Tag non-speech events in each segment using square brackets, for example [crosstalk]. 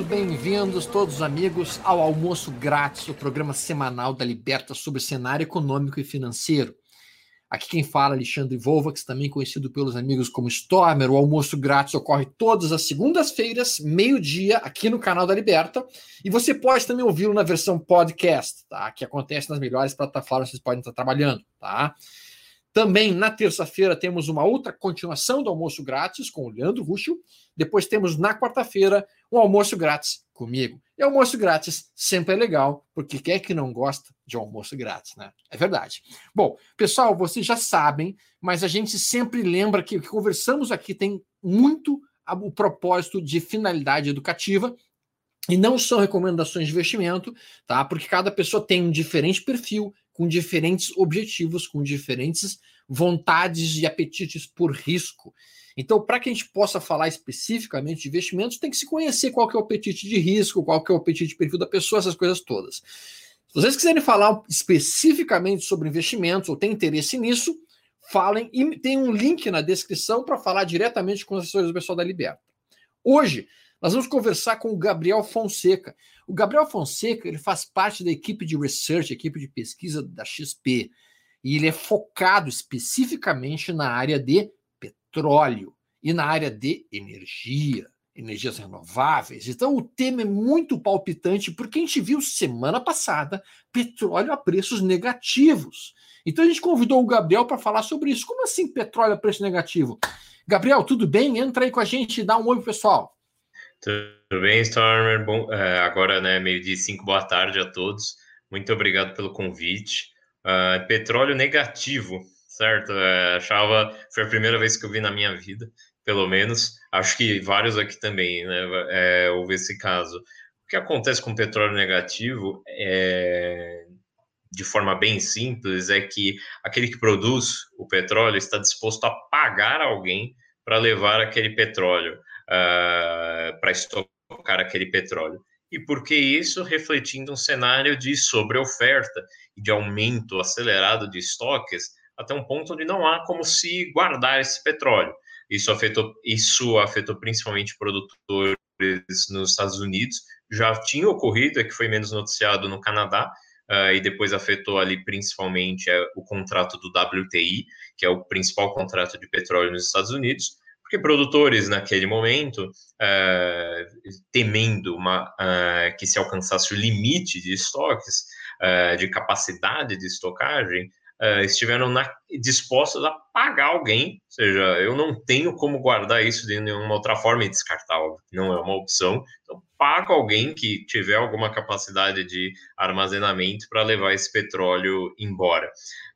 Muito bem-vindos, todos os amigos, ao Almoço Grátis, o programa semanal da Liberta sobre cenário econômico e financeiro. Aqui quem fala é Alexandre Volvax, também conhecido pelos amigos como Stormer. O almoço grátis ocorre todas as segundas-feiras, meio-dia, aqui no canal da Liberta. E você pode também ouvi-lo na versão podcast, tá? Que acontece nas melhores plataformas que vocês podem estar trabalhando, tá? Também na terça-feira temos uma outra continuação do almoço grátis com o Leandro Ruxo. Depois temos na quarta-feira um almoço grátis comigo. E almoço grátis sempre é legal, porque quem é que não gosta de almoço grátis, né? É verdade. Bom, pessoal, vocês já sabem, mas a gente sempre lembra que o que conversamos aqui tem muito o propósito de finalidade educativa e não são recomendações de investimento, tá? Porque cada pessoa tem um diferente perfil, com diferentes objetivos, com diferentes vontades e apetites por risco. Então, para que a gente possa falar especificamente de investimentos, tem que se conhecer qual que é o apetite de risco, qual que é o apetite de perfil da pessoa, essas coisas todas. Se vocês quiserem falar especificamente sobre investimentos ou têm interesse nisso, falem e tem um link na descrição para falar diretamente com os assessores do pessoal da Liberta. Hoje, nós vamos conversar com o Gabriel Fonseca. O Gabriel Fonseca ele faz parte da equipe de research, equipe de pesquisa da XP, e ele é focado especificamente na área de petróleo e na área de energia, energias renováveis. Então o tema é muito palpitante porque a gente viu semana passada petróleo a preços negativos. Então a gente convidou o Gabriel para falar sobre isso. Como assim petróleo a preço negativo? Gabriel, tudo bem? Entra aí com a gente e dá um oi pessoal. Tudo bem, Stormer? Bom, é, agora, né, meio de cinco, boa tarde a todos. Muito obrigado pelo convite. Uh, petróleo negativo certo? É, achava, foi a primeira vez que eu vi na minha vida, pelo menos. Acho que vários aqui também, né? É, houve esse caso. O que acontece com petróleo negativo é, de forma bem simples, é que aquele que produz o petróleo está disposto a pagar alguém para levar aquele petróleo, uh, para estocar aquele petróleo. E por que isso? Refletindo um cenário de sobreoferta e de aumento acelerado de estoques, até um ponto onde não há como se guardar esse petróleo. Isso afetou, isso afetou principalmente produtores nos Estados Unidos. Já tinha ocorrido, é que foi menos noticiado no Canadá, uh, e depois afetou ali principalmente uh, o contrato do WTI, que é o principal contrato de petróleo nos Estados Unidos, porque produtores naquele momento, uh, temendo uma, que se alcançasse o limite de estoques, de capacidade de estocagem, uh, estiveram na, dispostos a pagar alguém, ou seja, eu não tenho como guardar isso de nenhuma outra forma e descartar, não é uma opção, então pago alguém que tiver alguma capacidade de armazenamento para levar esse petróleo embora.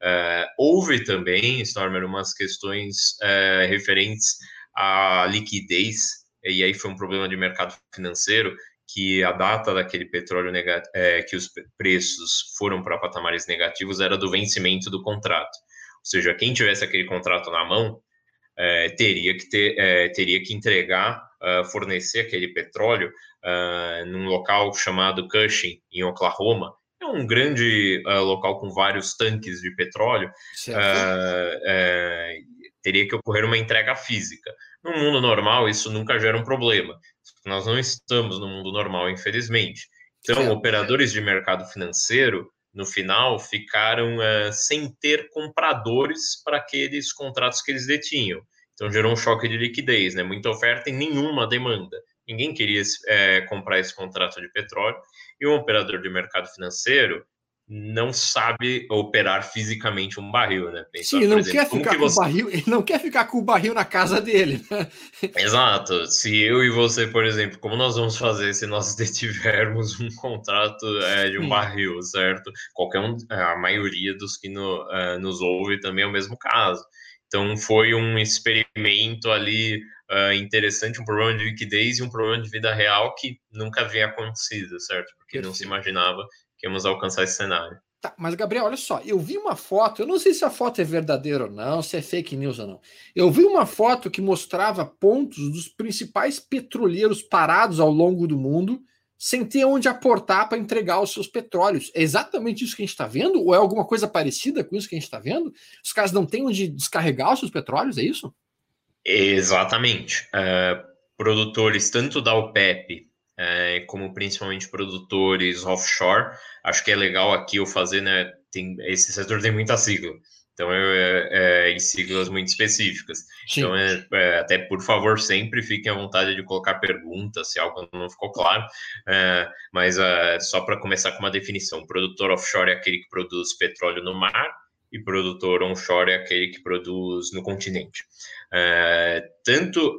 Uh, houve também, Stormer, umas questões uh, referentes à liquidez, e aí foi um problema de mercado financeiro, que a data daquele petróleo negativo, é, que os preços foram para patamares negativos era do vencimento do contrato. Ou seja, quem tivesse aquele contrato na mão é, teria, que ter, é, teria que entregar, uh, fornecer aquele petróleo uh, num local chamado Cushing, em Oklahoma. É um grande uh, local com vários tanques de petróleo. Teria que ocorrer uma entrega física. No mundo normal, isso nunca gera um problema. Nós não estamos no mundo normal, infelizmente. Então, operadores de mercado financeiro, no final, ficaram uh, sem ter compradores para aqueles contratos que eles detinham. Então, gerou um choque de liquidez, né? Muita oferta e nenhuma demanda. Ninguém queria é, comprar esse contrato de petróleo. E um operador de mercado financeiro não sabe operar fisicamente um barril, né? Pensar, Sim, não exemplo, quer ficar que com você... o barril, ele não quer ficar com o barril na casa dele. Né? Exato. Se eu e você, por exemplo, como nós vamos fazer se nós [laughs] detivermos um contrato é, de um Sim. barril, certo? Qualquer um, a maioria dos que no, uh, nos ouve também é o mesmo caso. Então foi um experimento ali uh, interessante, um problema de liquidez e um problema de vida real que nunca havia acontecido, certo? Porque Perfeito. não se imaginava íamos alcançar esse cenário. Tá, mas Gabriel, olha só, eu vi uma foto, eu não sei se a foto é verdadeira ou não, se é fake news ou não. Eu vi uma foto que mostrava pontos dos principais petroleiros parados ao longo do mundo, sem ter onde aportar para entregar os seus petróleos. É exatamente isso que a gente está vendo? Ou é alguma coisa parecida com isso que a gente está vendo? Os caras não têm onde descarregar os seus petróleos, é isso? Exatamente. Uh, produtores tanto da OPEP é, como principalmente produtores offshore. Acho que é legal aqui eu fazer, né? Tem, esse setor tem muita sigla. Então, é, é, em siglas muito específicas. Sim. Então, é, é, até por favor, sempre fiquem à vontade de colocar perguntas, se algo não ficou claro. É, mas é, só para começar com uma definição: produtor offshore é aquele que produz petróleo no mar, e produtor onshore é aquele que produz no continente. É, tanto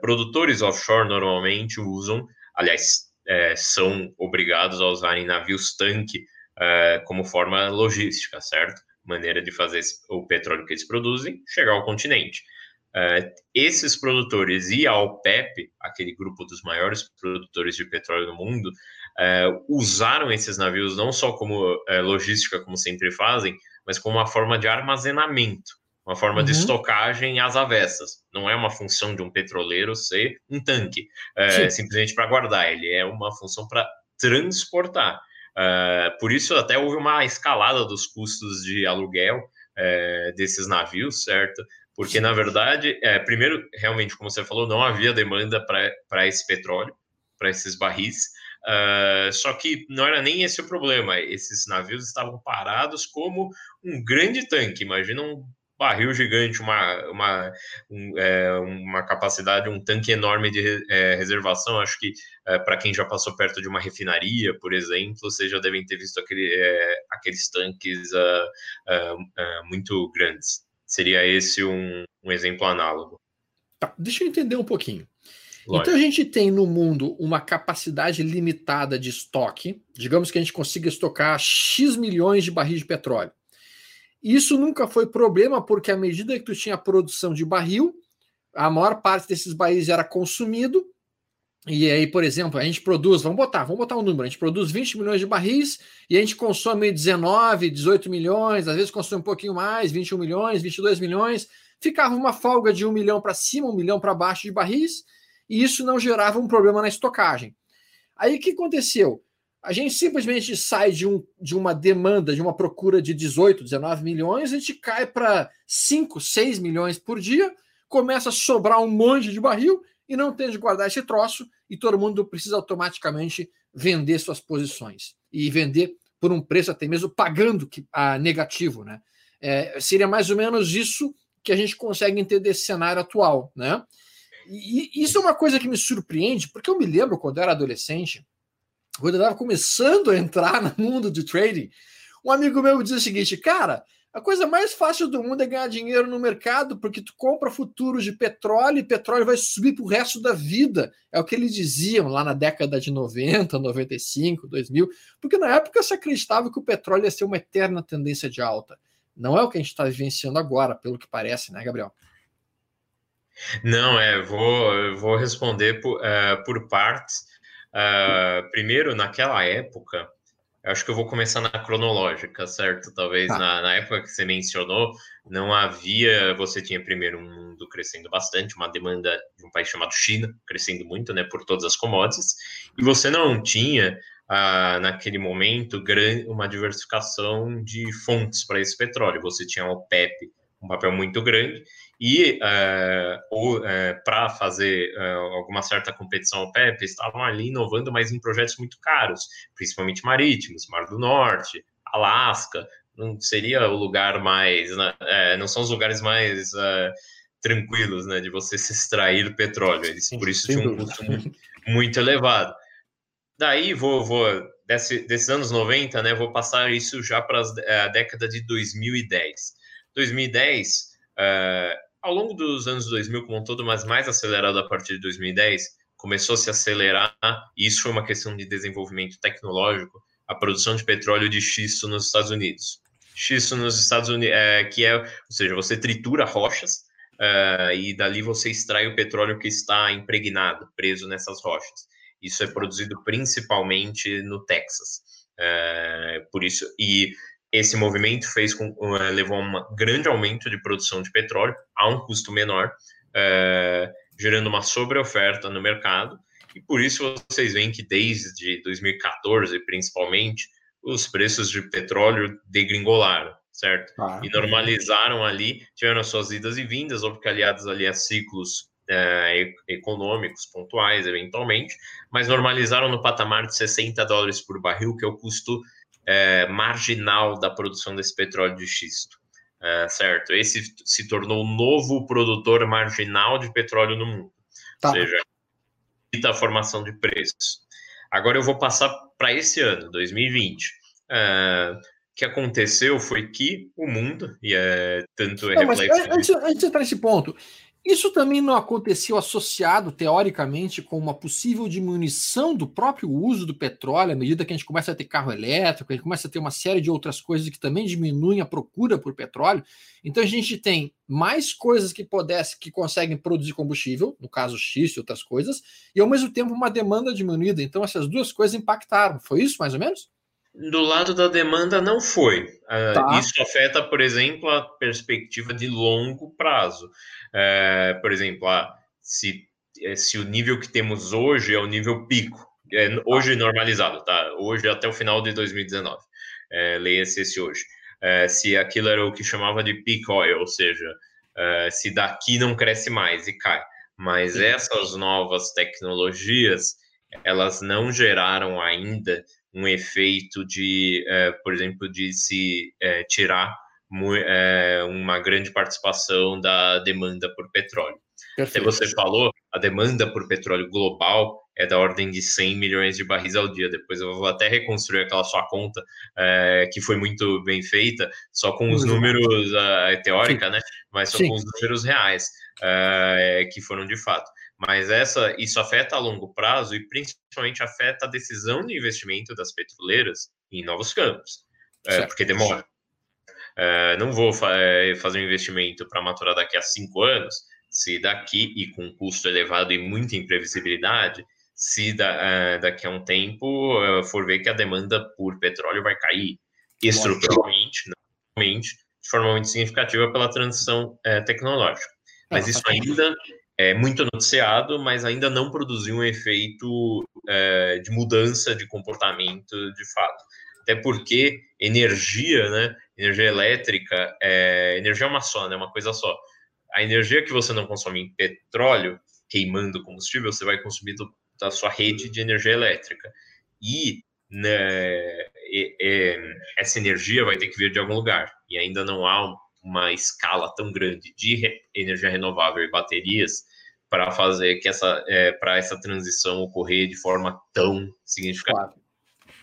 produtores offshore normalmente usam, aliás, são obrigados a usarem navios tanque como forma logística, certo? maneira de fazer o petróleo que eles produzem chegar ao continente. Uh, esses produtores e a OPEP, aquele grupo dos maiores produtores de petróleo do mundo, uh, usaram esses navios não só como uh, logística, como sempre fazem, mas como uma forma de armazenamento, uma forma uhum. de estocagem às avessas. Não é uma função de um petroleiro ser um tanque, simplesmente para guardar, ele é uma função para transportar. Uh, por isso, até houve uma escalada dos custos de aluguel uh, desses navios, certo? Porque, na verdade, é, primeiro, realmente, como você falou, não havia demanda para esse petróleo, para esses barris. Uh, só que não era nem esse o problema. Esses navios estavam parados como um grande tanque. Imagina um barril gigante, uma, uma, um, é, uma capacidade, um tanque enorme de é, reservação. Acho que é, para quem já passou perto de uma refinaria, por exemplo, vocês já devem ter visto aquele, é, aqueles tanques uh, uh, uh, muito grandes. Seria esse um, um exemplo análogo. Tá, deixa eu entender um pouquinho. Lógico. Então a gente tem no mundo uma capacidade limitada de estoque. Digamos que a gente consiga estocar X milhões de barris de petróleo. Isso nunca foi problema, porque à medida que tu tinha produção de barril, a maior parte desses barris era consumido. E aí, por exemplo, a gente produz, vamos botar, vamos botar um número, a gente produz 20 milhões de barris e a gente consome 19, 18 milhões, às vezes consome um pouquinho mais, 21 milhões, 22 milhões. Ficava uma folga de um milhão para cima, um milhão para baixo de barris, e isso não gerava um problema na estocagem. Aí o que aconteceu? A gente simplesmente sai de, um, de uma demanda, de uma procura de 18, 19 milhões, a gente cai para 5, 6 milhões por dia, começa a sobrar um monte de barril e não tem de guardar esse troço, e todo mundo precisa automaticamente vender suas posições e vender por um preço até mesmo pagando que, a negativo, né? É, seria mais ou menos isso que a gente consegue entender esse cenário atual, né? E, e isso é uma coisa que me surpreende, porque eu me lembro quando eu era adolescente, quando eu estava começando a entrar [laughs] no mundo de trading, um amigo meu dizia o seguinte, cara, a coisa mais fácil do mundo é ganhar dinheiro no mercado, porque tu compra futuros de petróleo e petróleo vai subir para o resto da vida. É o que eles diziam lá na década de 90, 95, 2000, porque na época se acreditava que o petróleo ia ser uma eterna tendência de alta. Não é o que a gente está vivenciando agora, pelo que parece, né, Gabriel? Não, é, vou, vou responder por, uh, por partes. Uh, primeiro, naquela época, acho que eu vou começar na cronológica, certo? Talvez tá. na, na, época que você mencionou, não havia. Você tinha primeiro um mundo crescendo bastante, uma demanda de um país chamado China, crescendo muito, né, por todas as commodities, e você não tinha. Uh, naquele momento, uma diversificação de fontes para esse petróleo. Você tinha o PEP, um papel muito grande, e uh, uh, para fazer uh, alguma certa competição ao PEP, estavam ali inovando, mas em projetos muito caros, principalmente marítimos, Mar do Norte, Alasca, não seria o lugar mais, né, não são os lugares mais tranquilos, né, de você se extrair petróleo, eles por isso tinham um custo muito, muito, elevado. Daí, vou, vou desse, desses anos 90, né, vou passar isso já para a década de 2010. 2010, uh, ao longo dos anos 2000 como um todo, mas mais acelerado a partir de 2010, começou a se acelerar, e isso foi uma questão de desenvolvimento tecnológico, a produção de petróleo de xisto nos Estados Unidos. Xisto nos Estados Unidos, é, que é, ou seja, você tritura rochas uh, e dali você extrai o petróleo que está impregnado, preso nessas rochas. Isso é produzido principalmente no Texas. Por isso, e esse movimento fez com, uh, levou a um grande aumento de produção de petróleo a um custo menor, uh, gerando uma sobreoferta no mercado. E por isso vocês veem que desde 2014, principalmente, os preços de petróleo degringolaram, certo? Ah, e normalizaram ali, tiveram suas idas e vindas, ou porque aliados ali a ciclos é, econômicos pontuais, eventualmente, mas normalizaram no patamar de 60 dólares por barril, que é o custo é, marginal da produção desse petróleo de xisto. É, certo? Esse se tornou o novo produtor marginal de petróleo no mundo. Tá. Ou seja, a formação de preços. Agora eu vou passar para esse ano, 2020. Uh, o que aconteceu foi que o mundo, e é tanto é não, reflexo. Antes, antes de entrar nesse ponto, isso também não aconteceu associado, teoricamente, com uma possível diminuição do próprio uso do petróleo, à medida que a gente começa a ter carro elétrico, a gente começa a ter uma série de outras coisas que também diminuem a procura por petróleo. Então a gente tem mais coisas que pudesse, que conseguem produzir combustível, no caso X e outras coisas, e ao mesmo tempo uma demanda diminuída. Então essas duas coisas impactaram. Foi isso, mais ou menos? Do lado da demanda, não foi. Uh, tá. Isso afeta, por exemplo, a perspectiva de longo prazo. Uh, por exemplo, uh, se, eh, se o nível que temos hoje é o nível pico, é, hoje normalizado, tá? Hoje até o final de 2019, é, leia-se esse hoje. É, se aquilo era o que chamava de peak oil, ou seja, é, se daqui não cresce mais e cai. Mas Sim. essas novas tecnologias, elas não geraram ainda um efeito de, é, por exemplo, de se é, tirar é, uma grande participação da demanda por petróleo. Perfeito. Até você falou, a demanda por petróleo global é da ordem de 100 milhões de barris ao dia. Depois eu vou até reconstruir aquela sua conta, é, que foi muito bem feita, só com os números uh, teórica, Sim. né? Mas só Sim. com os números reais, uh, que foram de fato. Mas essa, isso afeta a longo prazo e principalmente afeta a decisão de investimento das petroleiras em novos campos, é, porque demora. É, não vou fa é, fazer um investimento para maturar daqui a cinco anos, se daqui e com custo elevado e muita imprevisibilidade, se da, é, daqui a um tempo é, for ver que a demanda por petróleo vai cair estruturalmente, de forma muito significativa pela transição tecnológica. Mas isso ainda é muito noticiado, mas ainda não produziu um efeito é, de mudança de comportamento de fato. Até porque energia, né, energia elétrica, é, energia é uma só, né, uma coisa só. A energia que você não consome em petróleo, queimando combustível, você vai consumir do, da sua rede de energia elétrica. E né, e, e, essa energia vai ter que vir de algum lugar. E ainda não há uma escala tão grande de re energia renovável e baterias para fazer que essa é, para essa transição ocorrer de forma tão significativa. Claro.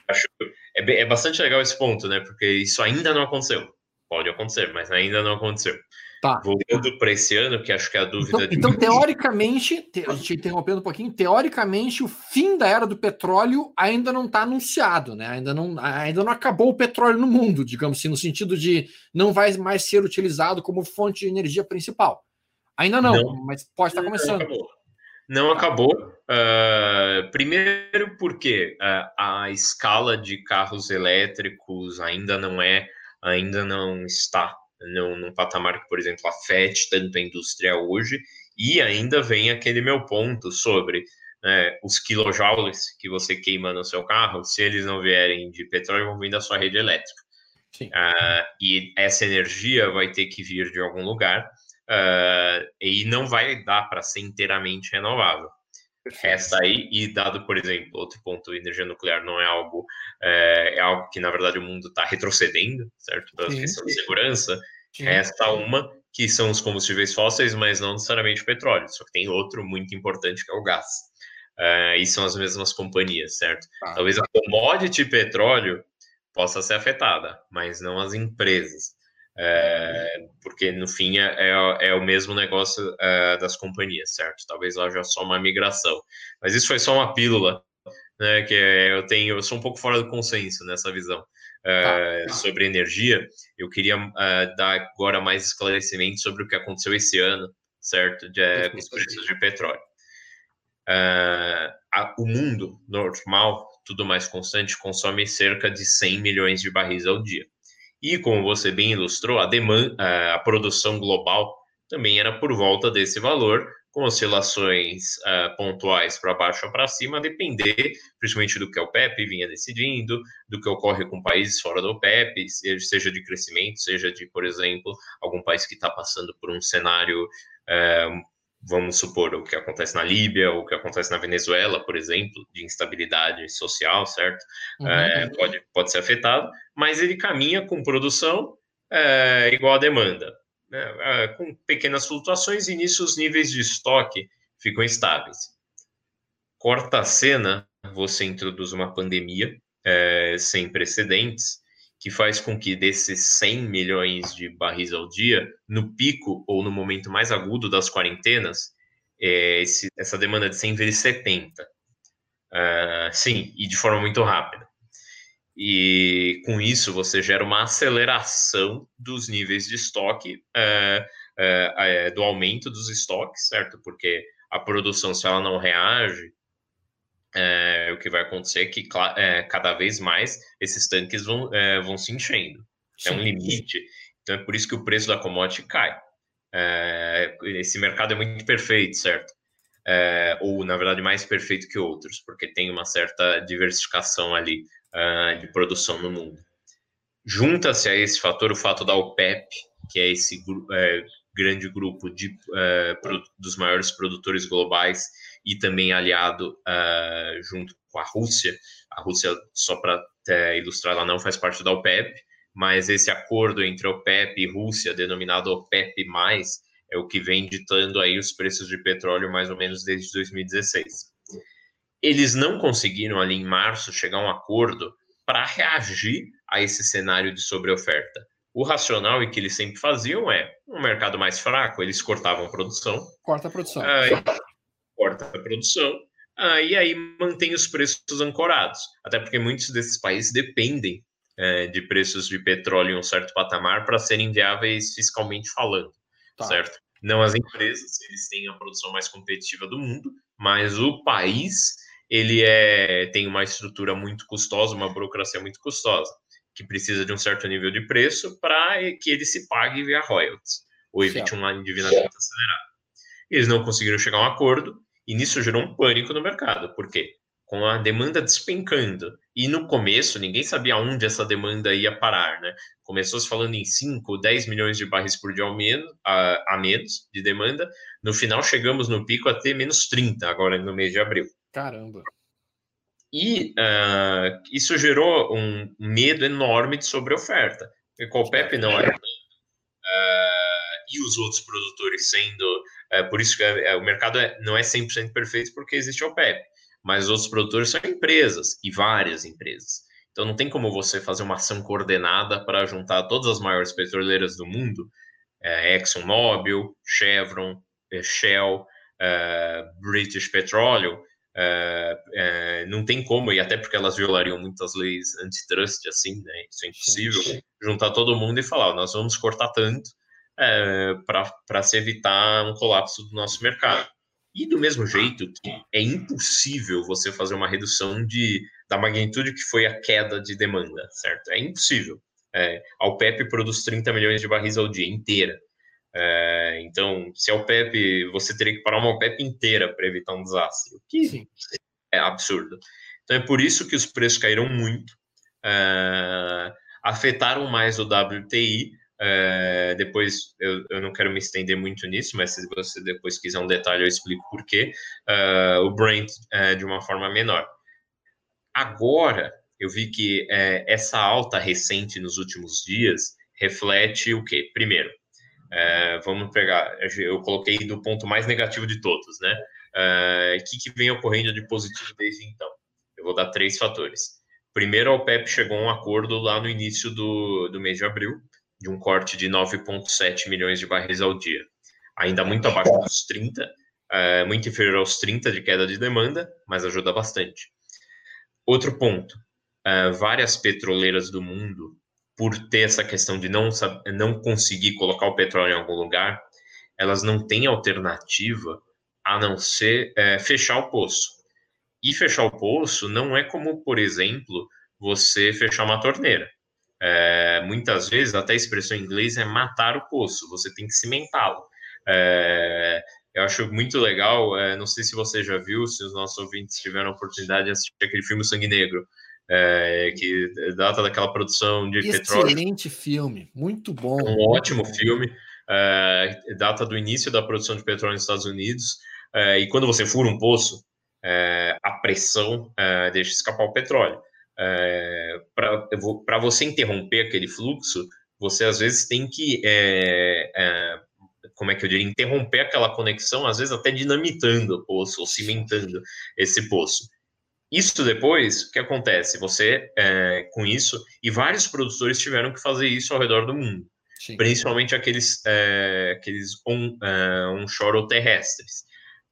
Acho é, é bastante legal esse ponto, né? Porque isso ainda não aconteceu. Pode acontecer, mas ainda não aconteceu. Tá. Voltando para esse ano, que acho que é a dúvida. Então, de... então teoricamente, te, a gente interrompendo um pouquinho, teoricamente, o fim da era do petróleo ainda não está anunciado, né? Ainda não, ainda não acabou o petróleo no mundo, digamos assim, no sentido de não vai mais ser utilizado como fonte de energia principal. Ainda não, não mas pode estar começando. Não acabou. Não acabou. Uh, primeiro porque uh, a escala de carros elétricos ainda não é, ainda não está no, num patamar que, por exemplo, afete tanto a indústria hoje, e ainda vem aquele meu ponto sobre né, os kilojoules que você queima no seu carro, se eles não vierem de petróleo, vão vir da sua rede elétrica. Uh, e essa energia vai ter que vir de algum lugar, uh, e não vai dar para ser inteiramente renovável. Resta aí, e dado, por exemplo, outro ponto, energia nuclear não é algo, é, é algo que, na verdade, o mundo está retrocedendo, certo? Pela questão de segurança, Sim. resta uma, que são os combustíveis fósseis, mas não necessariamente o petróleo, só que tem outro muito importante que é o gás. Uh, e são as mesmas companhias, certo? Ah. Talvez a commodity petróleo possa ser afetada, mas não as empresas. É, porque no fim é, é, é o mesmo negócio é, das companhias, certo? Talvez haja só uma migração. Mas isso foi só uma pílula, né? Que eu tenho, eu sou um pouco fora do consenso nessa visão tá. sobre energia. Eu queria dar agora mais esclarecimento sobre o que aconteceu esse ano, certo? De, com os preços de petróleo. A, o mundo normal, tudo mais constante, consome cerca de 100 milhões de barris ao dia. E como você bem ilustrou, a demanda, a produção global também era por volta desse valor, com oscilações uh, pontuais para baixo ou para cima, a depender principalmente do que o PEP vinha decidindo, do que ocorre com países fora do PEP, seja de crescimento, seja de, por exemplo, algum país que está passando por um cenário uh, vamos supor, o que acontece na Líbia, o que acontece na Venezuela, por exemplo, de instabilidade social, certo? Uhum. É, pode, pode ser afetado, mas ele caminha com produção é, igual à demanda, né? é, com pequenas flutuações, e nisso os níveis de estoque ficam estáveis. Corta a cena, você introduz uma pandemia é, sem precedentes, que faz com que desses 100 milhões de barris ao dia, no pico ou no momento mais agudo das quarentenas, é, esse, essa demanda de 100 vire 70. Uh, sim, e de forma muito rápida. E com isso você gera uma aceleração dos níveis de estoque, uh, uh, do aumento dos estoques, certo? Porque a produção, se ela não reage, é, o que vai acontecer é que é, cada vez mais esses tanques vão, é, vão se enchendo. Sim. É um limite. Então é por isso que o preço da commodity cai. É, esse mercado é muito perfeito, certo? É, ou, na verdade, mais perfeito que outros, porque tem uma certa diversificação ali uh, de produção no mundo. Junta-se a esse fator o fato da OPEP, que é esse é, grande grupo de, uh, dos maiores produtores globais e também aliado uh, junto com a Rússia. A Rússia, só para ilustrar, ela não faz parte da OPEP, mas esse acordo entre OPEP e Rússia, denominado OPEP+, é o que vem ditando aí os preços de petróleo mais ou menos desde 2016. Eles não conseguiram ali em março chegar a um acordo para reagir a esse cenário de sobreoferta. O racional e que eles sempre faziam é um mercado mais fraco, eles cortavam a produção. Corta a produção. Uh, corta a produção, e aí mantém os preços ancorados. Até porque muitos desses países dependem uh, de preços de petróleo em um certo patamar para serem viáveis fiscalmente falando, tá. certo? Não as empresas, eles têm a produção mais competitiva do mundo, mas o país ele é, tem uma estrutura muito custosa, uma burocracia muito custosa, que precisa de um certo nível de preço para que ele se pague via royalties, ou evite certo. um endividamento acelerado. Eles não conseguiram chegar a um acordo, e nisso gerou um pânico no mercado, porque com a demanda despencando, e no começo ninguém sabia onde essa demanda ia parar, né? Começou se falando em 5, 10 milhões de barris por dia ao menos, a, a menos de demanda, no final chegamos no pico a ter menos 30 agora no mês de abril. Caramba! E uh, isso gerou um medo enorme de sobreoferta. Porque com o PEP não era. Uh, e os outros produtores sendo é, por isso que é, é, o mercado é, não é 100% perfeito porque existe o OPEP, mas os outros produtores são empresas e várias empresas. Então não tem como você fazer uma ação coordenada para juntar todas as maiores petroleiras do mundo, é, ExxonMobil, Chevron, é, Shell, é, British Petroleum, não tem como, e até porque elas violariam muitas leis antitrust, assim, né? Isso é impossível, juntar todo mundo e falar, nós vamos cortar tanto, é, para se evitar um colapso do nosso mercado. E do mesmo jeito que é impossível você fazer uma redução de, da magnitude que foi a queda de demanda, certo? É impossível. É, a OPEP produz 30 milhões de barris ao dia, inteira. É, então, se a OPEP, você teria que parar uma OPEP inteira para evitar um desastre, o que Sim. é absurdo. Então, é por isso que os preços caíram muito, é, afetaram mais o WTI, é, depois eu, eu, não quero me estender muito nisso, mas se você depois quiser um detalhe, eu explico por quê. Uh, o Brent uh, de uma forma menor. Agora, eu vi que uh, essa alta recente nos últimos dias reflete o quê? Primeiro, vamos pegar, eu coloquei do ponto mais negativo de todos, né? O que, que vem ocorrendo de positivo desde então? Eu vou dar três fatores. Primeiro, a OPEP chegou a um acordo lá no início do, do mês de abril, de um corte de 9,7 milhões de barris ao dia. Ainda muito abaixo dos 30, é, muito inferior aos 30 de queda de demanda, mas ajuda bastante. Outro ponto: é, várias petroleiras do mundo, por ter essa questão de não, não conseguir colocar o petróleo em algum lugar, elas não têm alternativa a não ser é, fechar o poço. E fechar o poço não é como, por exemplo, você fechar uma torneira. É, muitas vezes, até a expressão em inglês é matar o poço, você tem que cimentá-lo. É, eu acho muito legal, é, não sei se você já viu, se os nossos ouvintes tiveram a oportunidade de assistir aquele filme Sangue Negro, é, que data daquela produção de Excelente petróleo. Excelente filme, muito bom. Um ótimo filme, uh, data do início da produção de petróleo nos Estados Unidos, uh, e quando você fura um poço, a pressão deixa escapar o petróleo. Para você interromper aquele fluxo, você às vezes tem que, como é que eu diria, interromper aquela conexão, às vezes até dinamitando o poço ou cimentando esse poço. Isso depois, o que acontece? Você, é, com isso, e vários produtores tiveram que fazer isso ao redor do mundo, Sim. principalmente aqueles, é, aqueles on, é, onshore ou terrestres.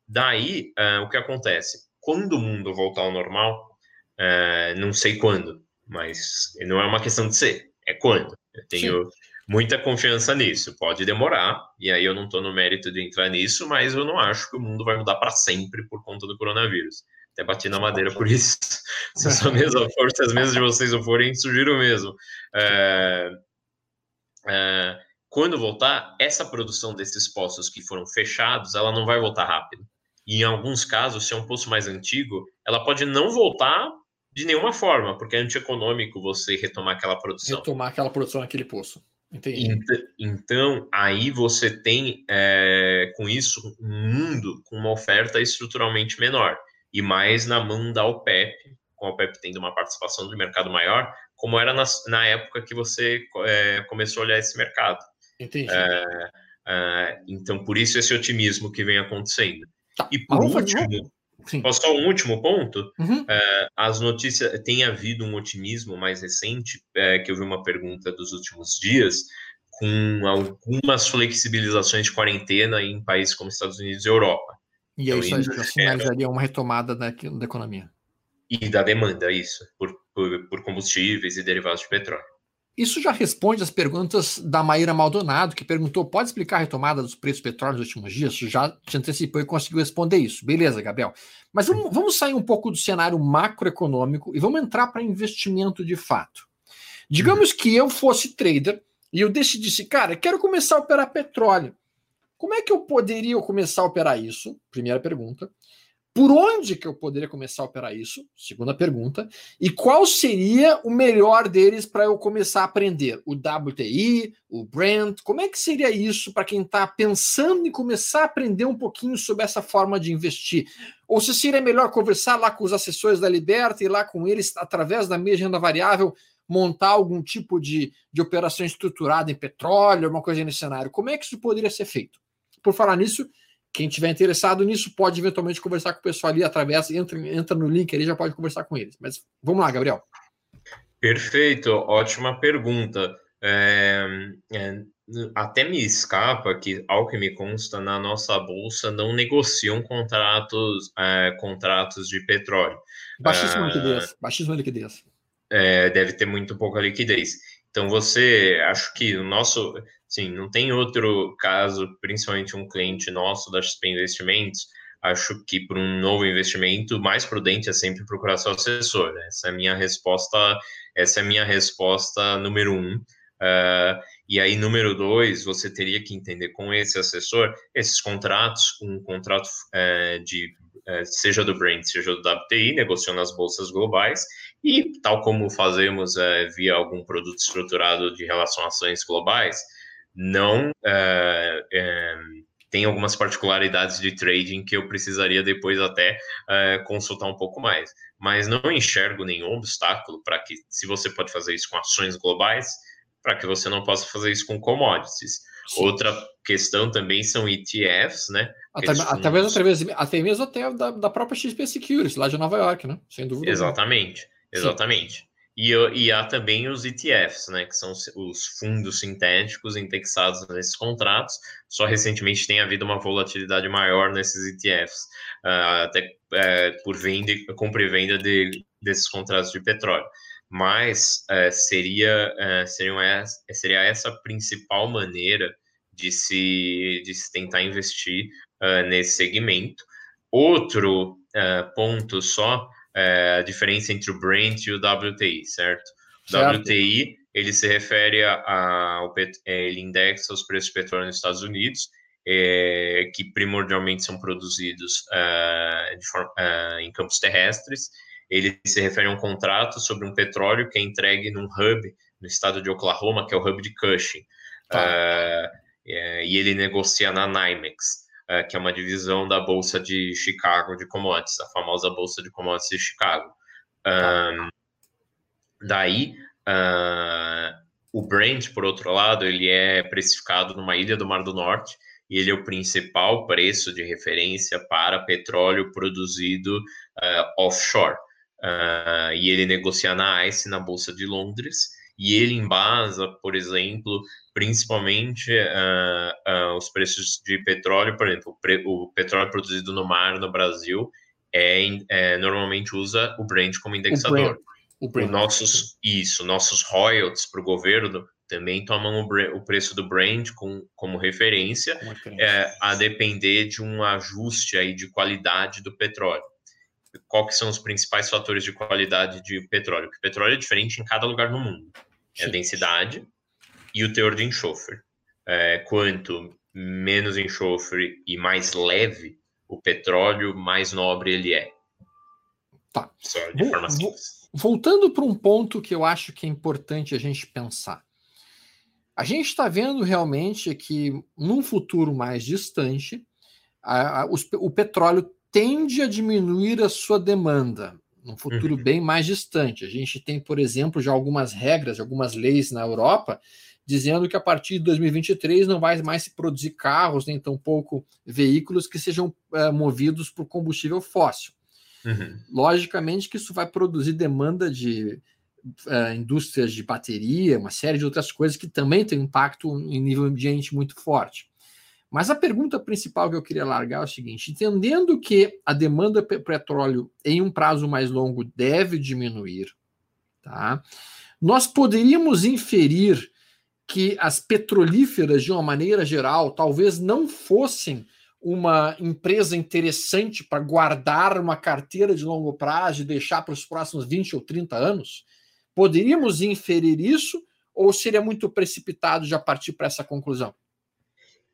Daí, é, o que acontece? Quando o mundo voltar ao normal, é, não sei quando, mas não é uma questão de ser, é quando. Eu tenho Sim. muita confiança nisso. Pode demorar, e aí eu não estou no mérito de entrar nisso, mas eu não acho que o mundo vai mudar para sempre por conta do coronavírus. Até bati na madeira por isso. [laughs] Se a sua mesa [laughs] for, se as mesas de vocês não forem, sugiro mesmo. É, é, quando voltar, essa produção desses poços que foram fechados, ela não vai voltar rápido. E em alguns casos, se é um poço mais antigo, ela pode não voltar de nenhuma forma, porque é antieconômico você retomar aquela produção. Retomar aquela produção naquele poço. Entendi. Então, aí você tem, é, com isso, um mundo com uma oferta estruturalmente menor e mais na mão da OPEP, com a OPEP tendo uma participação de mercado maior, como era na, na época que você é, começou a olhar esse mercado. Entendi. É, é, então, por isso esse otimismo que vem acontecendo. Tá. E por último, posso só um último ponto? Uhum. É, as notícias, tem havido um otimismo mais recente, é, que eu vi uma pergunta dos últimos dias, com algumas flexibilizações de quarentena em países como Estados Unidos e Europa. E aí isso já sinalizaria uma retomada da, da economia. E da demanda, isso, por, por, por combustíveis e derivados de petróleo. Isso já responde às perguntas da Maíra Maldonado, que perguntou: pode explicar a retomada dos preços do petróleo nos últimos dias? Já te antecipou e conseguiu responder isso. Beleza, Gabriel. Mas vamos, vamos sair um pouco do cenário macroeconômico e vamos entrar para investimento de fato. Digamos que eu fosse trader e eu decidisse, cara, quero começar a operar petróleo. Como é que eu poderia começar a operar isso? Primeira pergunta. Por onde que eu poderia começar a operar isso? Segunda pergunta. E qual seria o melhor deles para eu começar a aprender? O WTI, o Brent? Como é que seria isso para quem está pensando em começar a aprender um pouquinho sobre essa forma de investir? Ou se seria melhor conversar lá com os assessores da Liberta e lá com eles, através da minha renda variável, montar algum tipo de, de operação estruturada em petróleo, uma coisa nesse cenário? Como é que isso poderia ser feito? Por falar nisso, quem tiver interessado nisso pode eventualmente conversar com o pessoal ali através, entra, entra no link ali, já pode conversar com eles. Mas vamos lá, Gabriel. Perfeito, ótima pergunta. É, é, até me escapa que, ao que me consta, na nossa bolsa não negociam contratos, é, contratos de petróleo. Baixíssima é, liquidez, baixíssima liquidez. É, deve ter muito pouca liquidez. Então você, acho que o nosso, sim, não tem outro caso, principalmente um cliente nosso da XP Investimentos, acho que para um novo investimento, mais prudente é sempre procurar seu assessor. Essa é a minha resposta, essa é a minha resposta número um. Uh, e aí, número dois, você teria que entender com esse assessor esses contratos, um contrato uh, de uh, seja do Brent, seja do WTI, negociando nas bolsas globais, e, tal como fazemos é, via algum produto estruturado de relações globais, não é, é, tem algumas particularidades de trading que eu precisaria depois até é, consultar um pouco mais. Mas não enxergo nenhum obstáculo para que, se você pode fazer isso com ações globais, para que você não possa fazer isso com commodities. Sim. Outra questão também são ETFs, né? Até, até, mesmo, até mesmo até da, da própria XP Securities, lá de Nova York, né? Sem dúvida. Exatamente. Exatamente. E, e, há também os ETFs, né, que são os fundos sintéticos indexados nesses contratos. Só recentemente tem havido uma volatilidade maior nesses ETFs, uh, ah, até uh, por venda, compra e venda de, desses contratos de petróleo. Mas uh, seria, seriam essa, seria essa a principal maneira de se, de se tentar investir nesse segmento. Outro ponto só é, a diferença entre o Brent e o WTI, certo? certo. WTI ele se refere ao é, ele indexa os preços de petróleo nos Estados Unidos, é, que primordialmente são produzidos é, forma, é, em campos terrestres. Ele se refere a um contrato sobre um petróleo que é entregue num hub no estado de Oklahoma, que é o hub de Cushing. Tá. É, e ele negocia na NYMEX, é, que é uma divisão da Bolsa de Chicago de commodities, a famosa Bolsa de Commodities de Chicago. Um, daí, uh, o Brent, por outro lado, ele é precificado numa ilha do Mar do Norte, e ele é o principal preço de referência para petróleo produzido uh, offshore. Uh, e ele negocia na ICE, na Bolsa de Londres, e ele embasa, por exemplo, principalmente uh, uh, os preços de petróleo, por exemplo, o, pre o, petróleo produzido no mar no Brasil é, é normalmente usa o Brent como indexador. O Brent. O Brent. nossos, isso, nossos royalties para o governo também tomam o, o, preço do Brent com, como referência, é, a depender de um ajuste aí de qualidade do petróleo. Qual que são os principais fatores de qualidade de petróleo? Porque petróleo é diferente em cada lugar no mundo. É a densidade, e o teor de enxofre. É, quanto menos enxofre e mais leve o petróleo, mais nobre ele é. Tá. Só de forma simples. Voltando para um ponto que eu acho que é importante a gente pensar. A gente está vendo realmente que, num futuro mais distante, a, a, os, o petróleo tende a diminuir a sua demanda, num futuro uhum. bem mais distante. A gente tem, por exemplo, já algumas regras, algumas leis na Europa dizendo que a partir de 2023 não vai mais se produzir carros, nem tampouco veículos que sejam é, movidos por combustível fóssil. Uhum. Logicamente que isso vai produzir demanda de é, indústrias de bateria, uma série de outras coisas que também tem impacto em nível ambiente muito forte. Mas a pergunta principal que eu queria largar é o seguinte: entendendo que a demanda por petróleo em um prazo mais longo deve diminuir, tá? Nós poderíamos inferir que as petrolíferas, de uma maneira geral, talvez não fossem uma empresa interessante para guardar uma carteira de longo prazo e deixar para os próximos 20 ou 30 anos? Poderíamos inferir isso ou seria muito precipitado já partir para essa conclusão?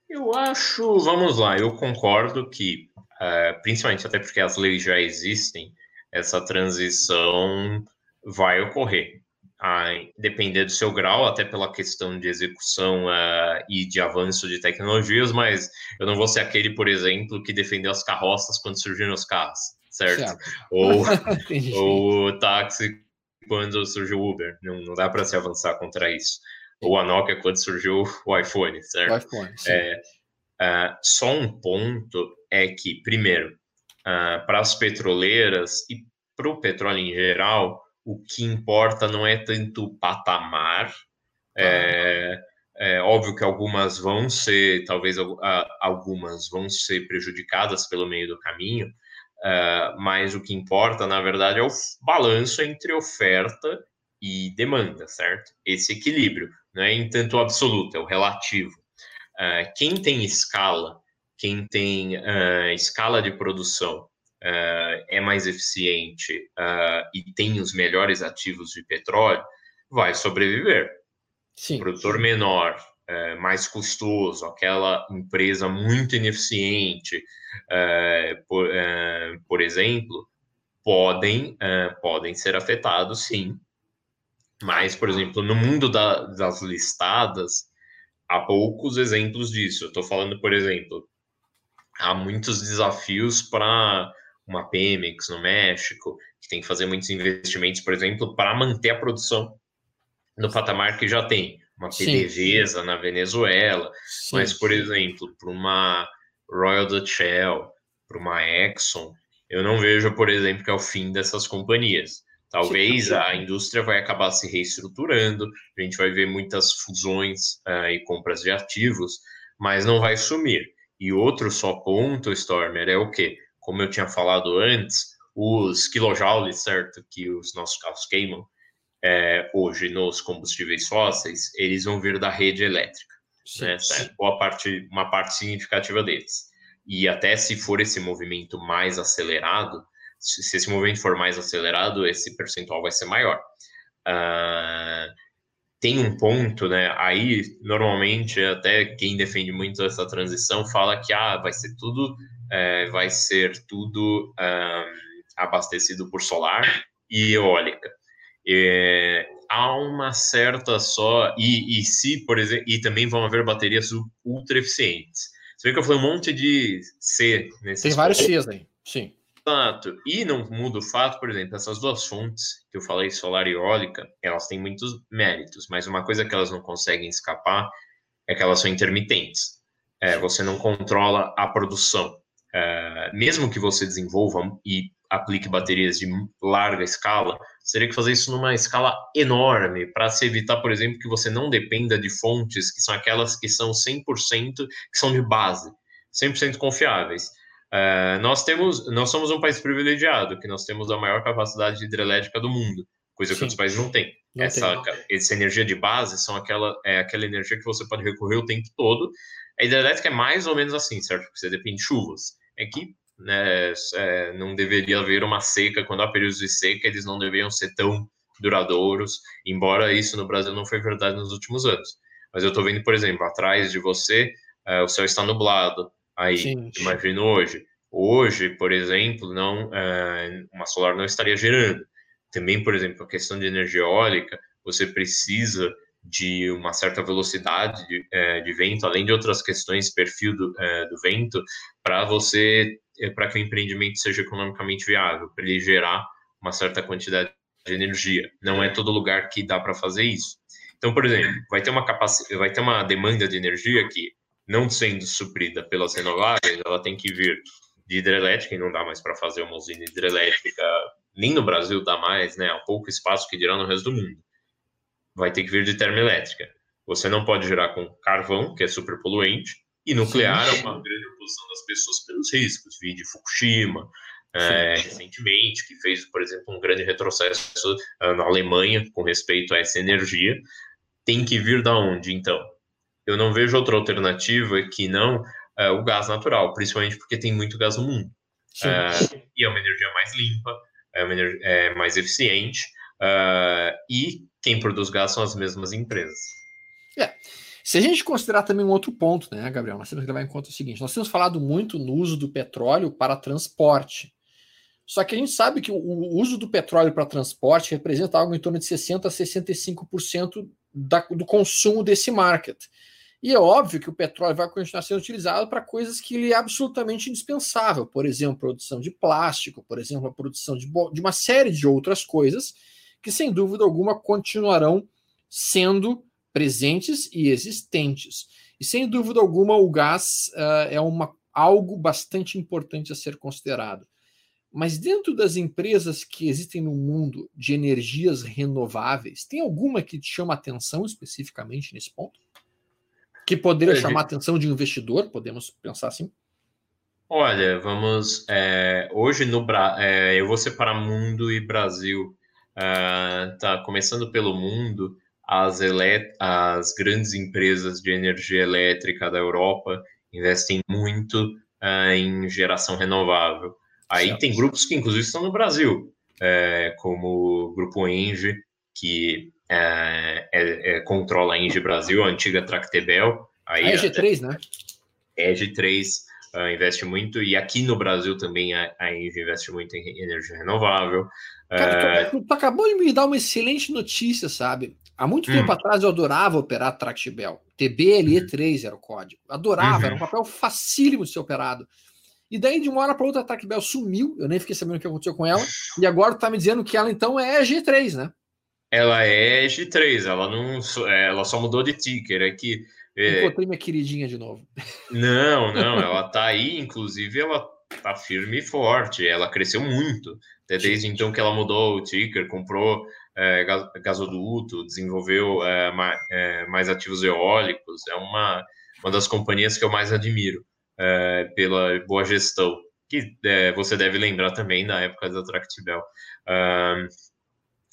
Eu acho, vamos lá, eu concordo que, uh, principalmente até porque as leis já existem, essa transição vai ocorrer a depender do seu grau, até pela questão de execução uh, e de avanço de tecnologias, mas eu não vou ser aquele, por exemplo, que defendeu as carroças quando surgiram os carros, certo? certo. Ou, [laughs] ou o táxi quando surgiu o Uber, não, não dá para se avançar contra isso. Ou a Nokia quando surgiu o iPhone, certo? O iPhone, é, uh, só um ponto é que, primeiro, uh, para as petroleiras e para o petróleo em geral, o que importa não é tanto o patamar. É, é, óbvio que algumas vão ser, talvez algumas vão ser prejudicadas pelo meio do caminho, uh, mas o que importa, na verdade, é o balanço entre oferta e demanda, certo? Esse equilíbrio, não é em tanto absoluto, é o relativo. Uh, quem tem escala, quem tem uh, escala de produção uh, é mais eficiente e tem os melhores ativos de petróleo, vai sobreviver. Sim. O produtor menor, mais custoso, aquela empresa muito ineficiente, por, por exemplo, podem, podem ser afetados, sim. Mas, por exemplo, no mundo da, das listadas, há poucos exemplos disso. Eu estou falando, por exemplo, há muitos desafios para uma Pemex no México, que tem que fazer muitos investimentos, por exemplo, para manter a produção no patamar que já tem. Uma PDVSA na Venezuela, sim, mas, por exemplo, para uma Royal Dutch Shell, para uma Exxon, eu não vejo, por exemplo, que é o fim dessas companhias. Talvez a indústria vai acabar se reestruturando, a gente vai ver muitas fusões uh, e compras de ativos, mas não vai sumir. E outro só ponto, Stormer, é o quê? como eu tinha falado antes, os kilojoules, certo, que os nossos carros queimam é, hoje nos combustíveis fósseis, eles vão vir da rede elétrica, sim, né, sim. Boa parte, uma parte significativa deles. E até se for esse movimento mais acelerado, se esse movimento for mais acelerado, esse percentual vai ser maior. Uh, tem um ponto, né? Aí, normalmente, até quem defende muito essa transição fala que ah, vai ser tudo é, vai ser tudo um, abastecido por solar e eólica. há uma certa só. E, e se, por exemplo, e também vão haver baterias ultra eficientes. Você vê que eu falei um monte de C nesse. Tem vários Cs aí, sim. Exato. E não muda o fato, por exemplo, essas duas fontes que eu falei, solar e eólica, elas têm muitos méritos, mas uma coisa que elas não conseguem escapar é que elas são intermitentes. É, você não controla a produção. É, mesmo que você desenvolva e aplique baterias de larga escala, você teria que fazer isso numa escala enorme para se evitar, por exemplo, que você não dependa de fontes que são aquelas que são 100% que são de base, 100% confiáveis. Uh, nós temos, nós somos um país privilegiado, que nós temos a maior capacidade hidrelétrica do mundo, coisa Sim. que outros países não têm. Não essa, tem. essa energia de base são aquela, é aquela energia que você pode recorrer o tempo todo. A hidrelétrica é mais ou menos assim, certo? Porque você depende de chuvas. É que né, é, não deveria haver uma seca, quando há períodos de seca, eles não deveriam ser tão duradouros, embora isso no Brasil não foi verdade nos últimos anos. Mas eu estou vendo, por exemplo, atrás de você, é, o céu está nublado, aí, Sim. imagino hoje. Hoje, por exemplo, não, é, uma solar não estaria gerando. Também, por exemplo, a questão de energia eólica, você precisa de uma certa velocidade de, é, de vento, além de outras questões, perfil do, é, do vento, para você, é, para que o empreendimento seja economicamente viável, para ele gerar uma certa quantidade de energia. Não é todo lugar que dá para fazer isso. Então, por exemplo, vai ter uma capacidade, vai ter uma demanda de energia que não sendo suprida pelas renováveis, ela tem que vir de hidrelétrica, e não dá mais para fazer uma usina hidrelétrica, nem no Brasil dá mais, né? Há pouco espaço que dirá no resto do mundo. Vai ter que vir de termoelétrica. Você não pode gerar com carvão, que é super poluente, e nuclear Sim. é uma grande oposição das pessoas pelos riscos. Vi de Fukushima, é, recentemente, que fez, por exemplo, um grande retrocesso uh, na Alemanha com respeito a essa energia. Tem que vir da onde, então? Eu não vejo outra alternativa que não uh, o gás natural, principalmente porque tem muito gás no mundo. Uh, e é uma energia mais limpa, é, uma energia, é mais eficiente, uh, e quem produz gás são as mesmas empresas. É. Se a gente considerar também um outro ponto, né, Gabriel, nós temos que levar em conta o seguinte: nós temos falado muito no uso do petróleo para transporte. Só que a gente sabe que o uso do petróleo para transporte representa algo em torno de 60% a 65% da, do consumo desse market. E é óbvio que o petróleo vai continuar sendo utilizado para coisas que ele é absolutamente indispensável, por exemplo, produção de plástico, por exemplo, a produção de, de uma série de outras coisas que, sem dúvida alguma, continuarão sendo presentes e existentes. E sem dúvida alguma, o gás uh, é uma, algo bastante importante a ser considerado. Mas dentro das empresas que existem no mundo de energias renováveis, tem alguma que te chama atenção especificamente nesse ponto? Que poderia é, chamar a atenção de um investidor, podemos pensar assim? Olha, vamos. É, hoje no é, eu vou separar mundo e Brasil. Uh, tá começando pelo mundo, as, as grandes empresas de energia elétrica da Europa investem muito uh, em geração renovável. Aí certo. tem grupos que inclusive estão no Brasil, é, como o Grupo Engie, que é, é, é, controla a Engie Brasil, a antiga Tractebel. Aí, a EG3, né? EG3 uh, investe muito, e aqui no Brasil também a, a Engie investe muito em energia renovável. Cara, uh, tu, tu, acabou de me dar uma excelente notícia, sabe? Há muito hum. tempo atrás eu adorava operar Tractebel. TBLE3 era o código. Adorava, uhum. era um papel facílimo de ser operado. E daí, de uma hora para outra, a Tractebel sumiu. Eu nem fiquei sabendo o que aconteceu com ela. E agora tu tá me dizendo que ela então é G3, né? Ela é G3, ela não, ela só mudou de ticker. É que é... Encontrei minha queridinha de novo. Não, [laughs] não, ela tá aí, inclusive ela tá firme e forte. Ela cresceu muito. Até desde então que ela mudou o ticker, comprou é, gasoduto, desenvolveu é, mais, é, mais, ativos eólicos. É uma, uma das companhias que eu mais admiro é, pela boa gestão. Que é, você deve lembrar também da época da Tractibel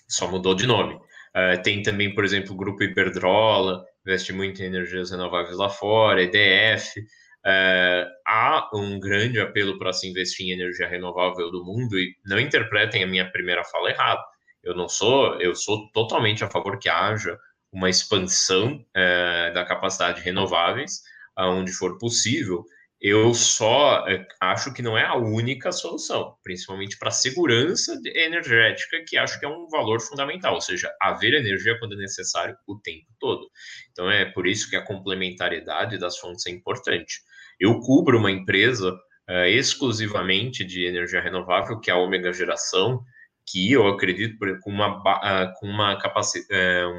só mudou de nome. Uh, tem também, por exemplo, o Grupo Iberdrola, investe muito em energias renováveis lá fora, EDF. Uh, ah, há um grande apelo para se investir em energia renovável do mundo e não interpretem a minha primeira fala errado. Eu não sou, eu sou totalmente a favor que haja uma expansão uh, da capacidade de renováveis, aonde for possível, eu só é, acho que não é a única solução, principalmente para a segurança energética, que acho que é um valor fundamental, ou seja, haver energia quando é necessário o tempo todo. Então é por isso que a complementariedade das fontes é importante. Eu cubro uma empresa uh, exclusivamente de energia renovável, que é a Ômega Geração, que eu acredito com uma, uh, com uma, capaci uh,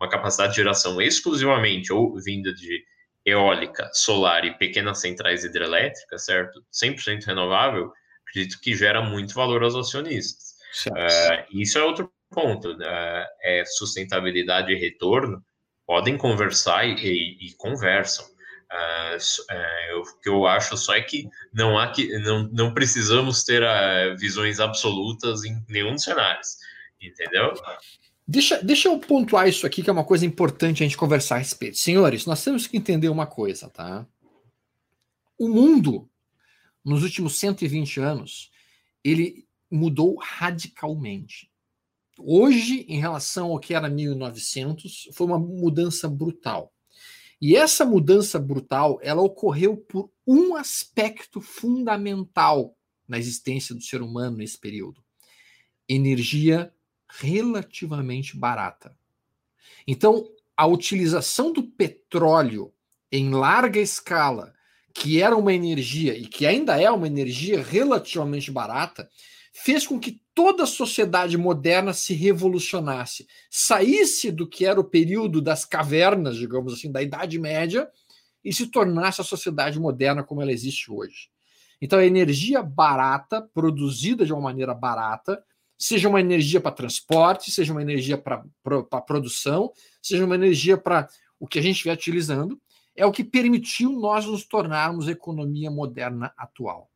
uma capacidade de geração exclusivamente ou vinda de eólica, solar e pequenas centrais hidrelétricas, certo? 100% renovável, acredito que gera muito valor aos acionistas. Uh, isso é outro ponto, uh, é sustentabilidade e retorno podem conversar e, e, e conversam. Uh, o que eu acho só é que não há que não, não precisamos ter visões absolutas em nenhum dos cenários, entendeu? Deixa, deixa eu pontuar isso aqui, que é uma coisa importante a gente conversar a respeito. Senhores, nós temos que entender uma coisa, tá? O mundo, nos últimos 120 anos, ele mudou radicalmente. Hoje, em relação ao que era 1900, foi uma mudança brutal. E essa mudança brutal, ela ocorreu por um aspecto fundamental na existência do ser humano nesse período: energia relativamente barata. Então, a utilização do petróleo em larga escala, que era uma energia e que ainda é uma energia relativamente barata, fez com que toda a sociedade moderna se revolucionasse, saísse do que era o período das cavernas, digamos assim, da Idade Média, e se tornasse a sociedade moderna como ela existe hoje. Então, a energia barata, produzida de uma maneira barata, seja uma energia para transporte, seja uma energia para pro, produção, seja uma energia para o que a gente estiver utilizando, é o que permitiu nós nos tornarmos economia moderna atual.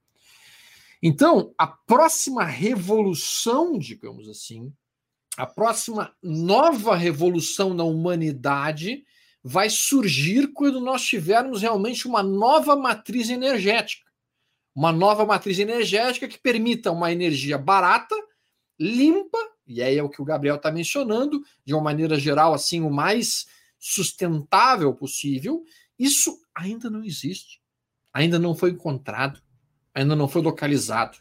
Então, a próxima revolução, digamos assim, a próxima nova revolução na humanidade vai surgir quando nós tivermos realmente uma nova matriz energética. Uma nova matriz energética que permita uma energia barata, limpa, e aí é o que o Gabriel está mencionando, de uma maneira geral, assim, o mais sustentável possível, isso ainda não existe, ainda não foi encontrado, ainda não foi localizado.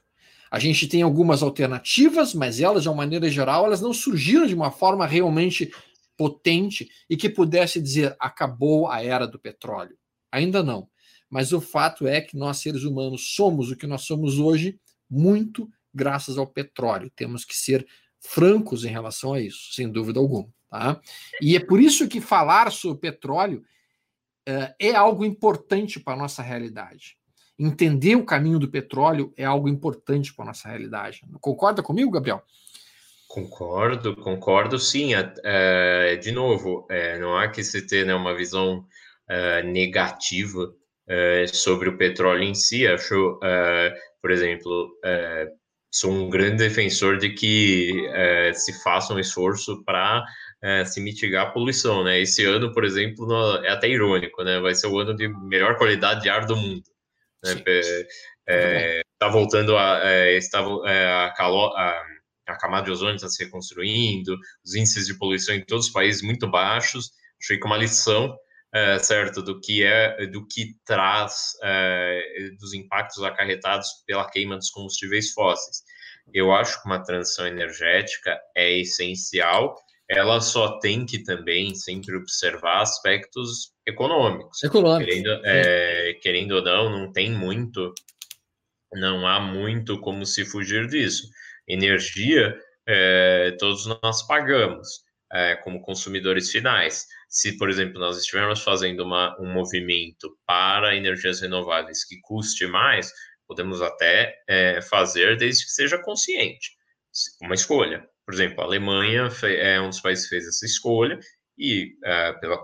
A gente tem algumas alternativas, mas elas, de uma maneira geral, elas não surgiram de uma forma realmente potente e que pudesse dizer acabou a era do petróleo. Ainda não. Mas o fato é que nós, seres humanos, somos o que nós somos hoje muito graças ao petróleo. Temos que ser francos em relação a isso, sem dúvida alguma. Tá? E é por isso que falar sobre petróleo uh, é algo importante para a nossa realidade. Entender o caminho do petróleo é algo importante para a nossa realidade. Concorda comigo, Gabriel? Concordo, concordo sim. É, de novo, é, não há que se ter né, uma visão é, negativa sobre o petróleo em si. Acho, por exemplo, sou um grande defensor de que é, se faça um esforço para é, se mitigar a poluição, né? Esse ano, por exemplo, no, é até irônico, né? Vai ser o ano de melhor qualidade de ar do mundo. Né? É, tá voltando a é, está é, a, calor, a, a camada de ozônio está se reconstruindo, os índices de poluição em todos os países muito baixos. Achei que uma lição é, certo, do que é, do que traz é, dos impactos acarretados pela queima dos combustíveis fósseis. Eu acho que uma transição energética é essencial. Ela só tem que também sempre observar aspectos econômicos. Econômicos. Querendo, é, querendo ou não, não tem muito, não há muito como se fugir disso. Energia, é, todos nós pagamos é, como consumidores finais se, por exemplo, nós estivermos fazendo uma, um movimento para energias renováveis que custe mais, podemos até é, fazer desde que seja consciente. Uma escolha. Por exemplo, a Alemanha é um dos países que fez essa escolha e uh, pela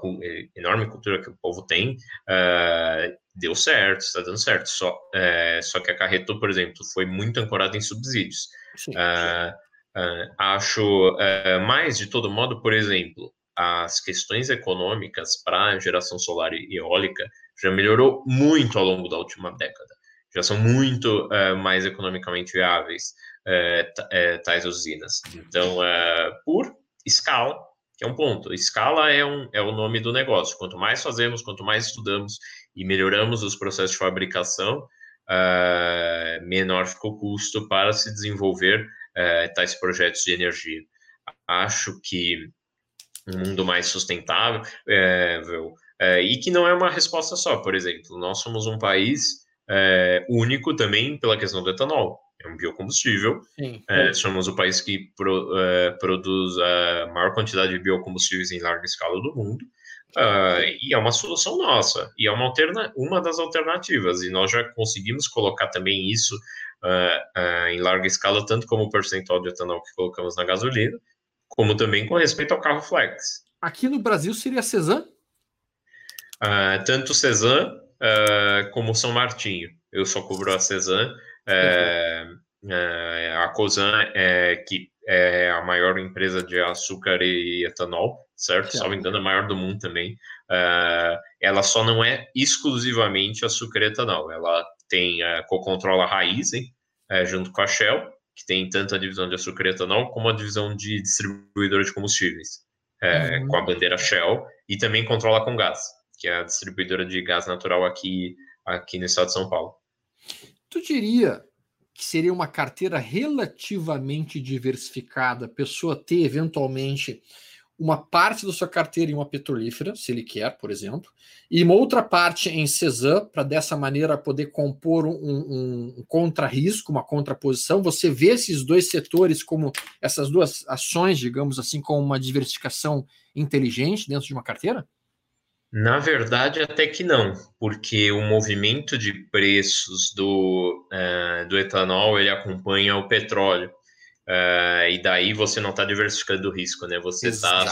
enorme cultura que o povo tem, uh, deu certo, está dando certo. Só, uh, só que acarretou, por exemplo, foi muito ancorado em subsídios. Sim, sim. acho, mais de todo modo, por exemplo, as questões econômicas para a geração solar e eólica já melhorou muito ao longo da última década. Já são muito uh, mais economicamente viáveis uh, tais usinas. Então, por escala, que é um ponto. Escala é, um, é o nome do negócio. Quanto mais fazemos, quanto mais estudamos e melhoramos os processos de fabricação, uh, menor fica o custo para se desenvolver uh, tais projetos de energia. Acho que um mundo mais sustentável uh, e que não é uma resposta só, por exemplo, nós somos um país único também pela questão do etanol é um biocombustível. É, somos o país que pro, é, produz a maior quantidade de biocombustíveis em larga escala do mundo. Uh, e é uma solução nossa, e é uma, alterna uma das alternativas, e nós já conseguimos colocar também isso uh, uh, em larga escala, tanto como o percentual de etanol que colocamos na gasolina, como também com respeito ao carro flex. Aqui no Brasil seria Cezanne? tanto Cezanne como São Martinho. Eu só cubro a Cezanne, é, é, a Cosan, é, que é a maior empresa de açúcar e etanol, certo? Só me engano, a maior do mundo também. É, ela só não é exclusivamente açúcar e etanol. Ela tem é, co-controla a raiz, hein, é, junto com a Shell, que tem tanto a divisão de açúcar e etanol como a divisão de distribuidora de combustíveis, é, uhum. com a bandeira Shell, e também controla com gás, que é a distribuidora de gás natural aqui, aqui no estado de São Paulo. Tu diria que seria uma carteira relativamente diversificada, a pessoa ter eventualmente uma parte da sua carteira em uma petrolífera, se ele quer, por exemplo, e uma outra parte em Cezan, para dessa maneira poder compor um, um, um contra-risco, uma contraposição. Você vê esses dois setores como essas duas ações, digamos assim, como uma diversificação inteligente dentro de uma carteira? Na verdade, até que não, porque o movimento de preços do, uh, do etanol ele acompanha o petróleo. Uh, e daí você não está diversificando o risco, né? Você está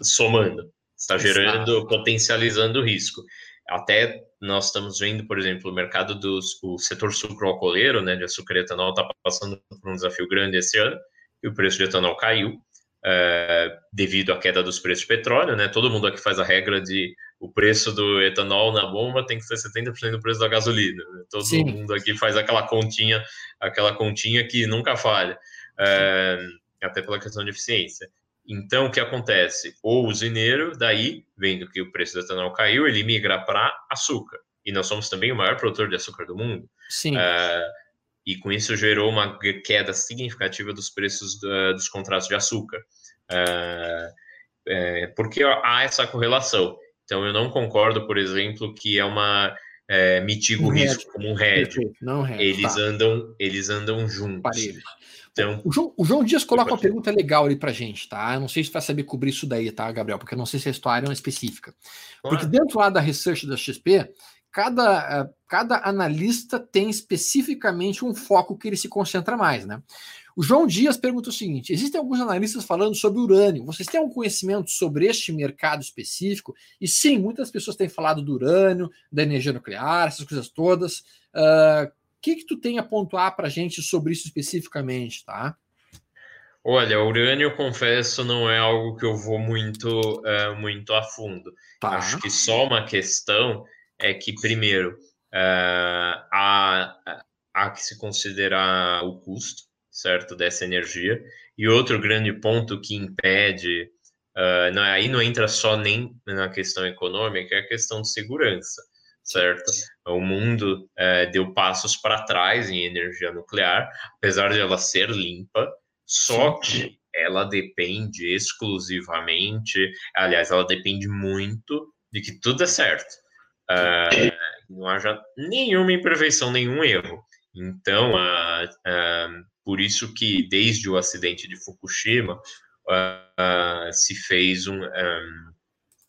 somando, está gerando, potencializando o risco. Até nós estamos vendo, por exemplo, o mercado do o setor sucroalcooleiro, né, de açúcar e etanol, está passando por um desafio grande esse ano, e o preço de etanol caiu uh, devido à queda dos preços de petróleo, né? Todo mundo aqui faz a regra de o preço do etanol na bomba tem que ser 70% do preço da gasolina. Né? Todo Sim. mundo aqui faz aquela continha, aquela continha que nunca falha, é, até pela questão de eficiência. Então, o que acontece? O usineiro, daí, vendo que o preço do etanol caiu, ele migra para açúcar. E nós somos também o maior produtor de açúcar do mundo. Sim. É, e com isso gerou uma queda significativa dos preços do, dos contratos de açúcar. É, é, porque há essa correlação. Então, eu não concordo, por exemplo, que é uma é, mitiga o risco como um hedge. Não hedge. Eles tá. andam, eles andam juntos. Então, o, João, o João Dias coloca uma pergunta legal ali pra gente, tá? Eu não sei se vai saber cobrir isso daí, tá, Gabriel? Porque eu não sei se a história é específica. Porque dentro lá da research da XP, cada, eh, cada analista tem especificamente um foco que ele se concentra mais, né? O João Dias pergunta o seguinte: existem alguns analistas falando sobre urânio. Vocês têm algum conhecimento sobre este mercado específico? E sim, muitas pessoas têm falado do urânio, da energia nuclear, essas coisas todas. Uh, que, que tu tem a pontuar para a gente sobre isso especificamente, tá? Olha, urânio, confesso, não é algo que eu vou muito, uh, muito a fundo. Tá. Acho que só uma questão é que, primeiro, uh, há, há que se considerar o custo certo, dessa energia. E outro grande ponto que impede, uh, não, aí não entra só nem na questão econômica, é a questão de segurança, certo? O mundo uh, deu passos para trás em energia nuclear, apesar de ela ser limpa, só que ela depende exclusivamente, aliás, ela depende muito de que tudo é certo. Uh, não haja nenhuma imperfeição, nenhum erro. Então, uh, uh, por isso que desde o acidente de Fukushima se fez um, um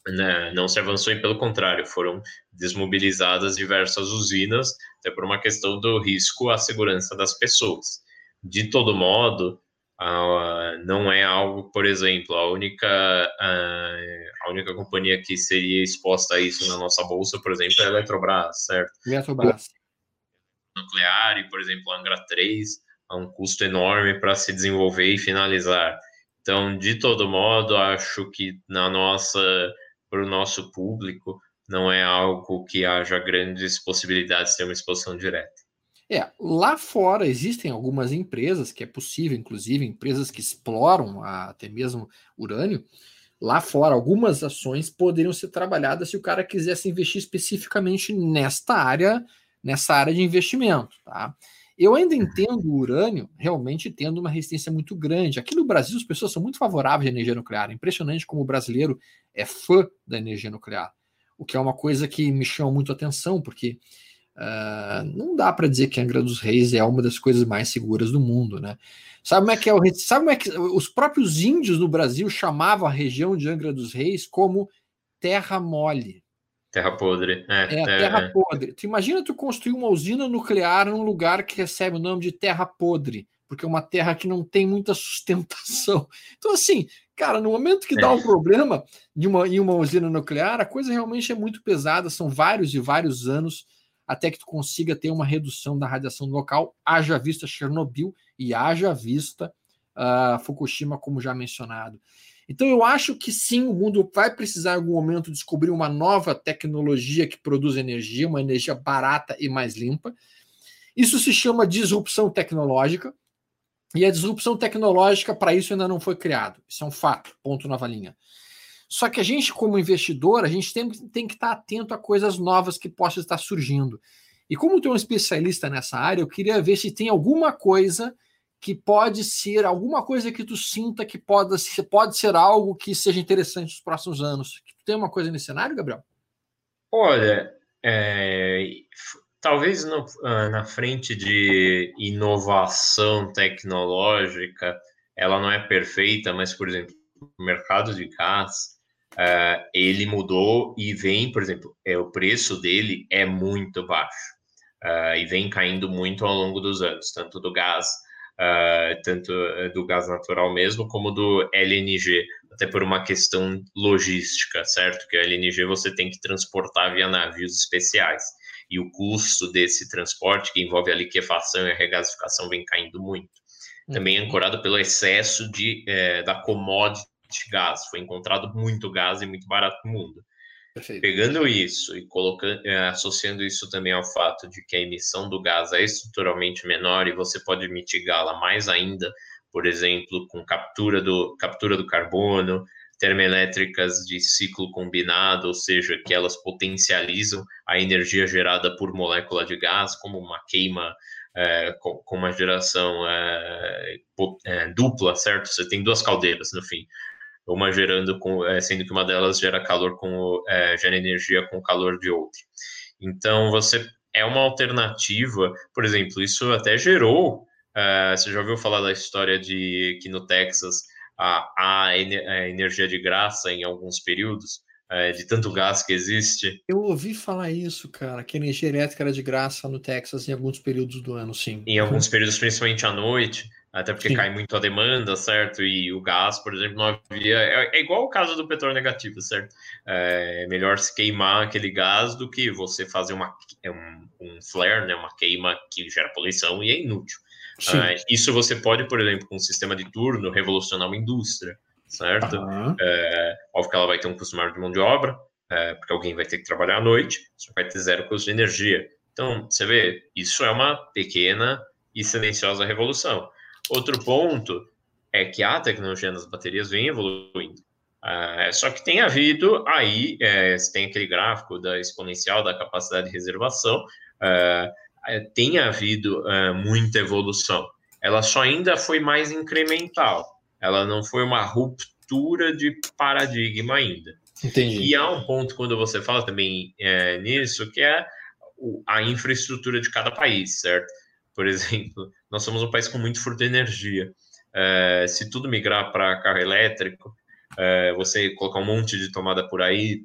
né, não se avançou e pelo contrário foram desmobilizadas diversas usinas até por uma questão do risco à segurança das pessoas. De todo modo, não é algo, por exemplo, a única, a única companhia que seria exposta a isso na nossa bolsa, por exemplo, é a Eletrobras, certo? Eletrobras. Nuclear e, por exemplo, a Angra 3 a um custo enorme para se desenvolver e finalizar. Então, de todo modo, acho que na nossa, para o nosso público, não é algo que haja grandes possibilidades de ter uma exposição direta. É, lá fora existem algumas empresas que é possível, inclusive empresas que exploram até mesmo urânio, lá fora, algumas ações poderiam ser trabalhadas se o cara quisesse investir especificamente nesta área, nessa área de investimento, tá? Eu ainda entendo o urânio realmente tendo uma resistência muito grande. Aqui no Brasil, as pessoas são muito favoráveis à energia nuclear. É impressionante como o brasileiro é fã da energia nuclear, o que é uma coisa que me chama muito a atenção, porque uh, não dá para dizer que Angra dos Reis é uma das coisas mais seguras do mundo, né? Sabe como é que é o, sabe como é que os próprios índios no Brasil chamavam a região de Angra dos Reis como terra mole? Terra podre. É, é, é terra é. podre. Tu imagina tu construir uma usina nuclear num lugar que recebe o nome de terra podre, porque é uma terra que não tem muita [laughs] sustentação. Então, assim, cara, no momento que dá é. um problema em uma, em uma usina nuclear, a coisa realmente é muito pesada, são vários e vários anos até que tu consiga ter uma redução da radiação local, haja vista Chernobyl e haja vista uh, Fukushima, como já mencionado. Então eu acho que sim, o mundo vai precisar em algum momento descobrir uma nova tecnologia que produz energia, uma energia barata e mais limpa. Isso se chama disrupção tecnológica. E a disrupção tecnológica para isso ainda não foi criado. Isso é um fato, ponto nova linha. Só que a gente, como investidor, a gente tem, tem que estar atento a coisas novas que possam estar surgindo. E como tu é um especialista nessa área, eu queria ver se tem alguma coisa que pode ser alguma coisa que tu sinta que pode, pode ser algo que seja interessante nos próximos anos. Tem uma coisa nesse cenário, Gabriel? Olha, é, talvez no, ah, na frente de inovação tecnológica, ela não é perfeita, mas, por exemplo, o mercado de gás, é, ele mudou e vem, por exemplo, é, o preço dele é muito baixo. É, e vem caindo muito ao longo dos anos, tanto do gás uh, tanto eh, do gás natural mesmo, como do LNG, até por uma questão logística, certo? Que o LNG você tem que transportar via navios especiais. E o custo desse transporte, que envolve a liquefação e a regasificação, vem caindo muito. Também é ancorado pelo excesso de, é, da commodity gás. Foi encontrado muito gás e muito barato no mundo. Perfeito. Pegando isso e colocando, é, associando isso também ao fato de que a emissão do gás é estruturalmente menor e você pode mitigá-la mais ainda, por exemplo, com captura do, captura do carbono, termoelétricas de ciclo combinado, ou seja, que elas potencializam a energia gerada por molécula de gás, como uma queima é, com, com, uma geração é, dupla, certo? Você tem duas caldeiras no fim uma gerando com, é, sendo que uma delas gera calor com é, gera energia com o calor de outra. Então você é uma alternativa, por exemplo, isso até gerou. É, você já ouviu falar da história de que no Texas há, há energia de graça em alguns períodos? É, de tanto gás que existe. Eu ouvi falar isso, cara, que a energia elétrica era de graça no Texas em alguns períodos do ano, sim. Em alguns períodos, principalmente à noite até porque Sim. cai muito a demanda, certo? E o gás, por exemplo, não havia. É, é igual o caso do petróleo negativo, certo? É melhor se queimar aquele gás do que você fazer uma, é um, um flare, né? Uma queima que gera poluição e é inútil. Uh, isso você pode, por exemplo, com um sistema de turno, revolucionar uma indústria, certo? Uhum. É, óbvio que ela vai ter um custo maior de mão de obra, é, porque alguém vai ter que trabalhar à noite, só vai ter zero custo de energia. Então, você vê, isso é uma pequena e silenciosa revolução. Outro ponto é que a tecnologia das baterias vem evoluindo. Uh, só que tem havido aí, é, tem aquele gráfico da exponencial da capacidade de reservação, uh, tem havido uh, muita evolução. Ela só ainda foi mais incremental, ela não foi uma ruptura de paradigma ainda. Entendi. E há um ponto quando você fala também é, nisso, que é a infraestrutura de cada país, certo? Por exemplo, nós somos um país com muito furto de energia. É, se tudo migrar para carro elétrico, é, você colocar um monte de tomada por aí,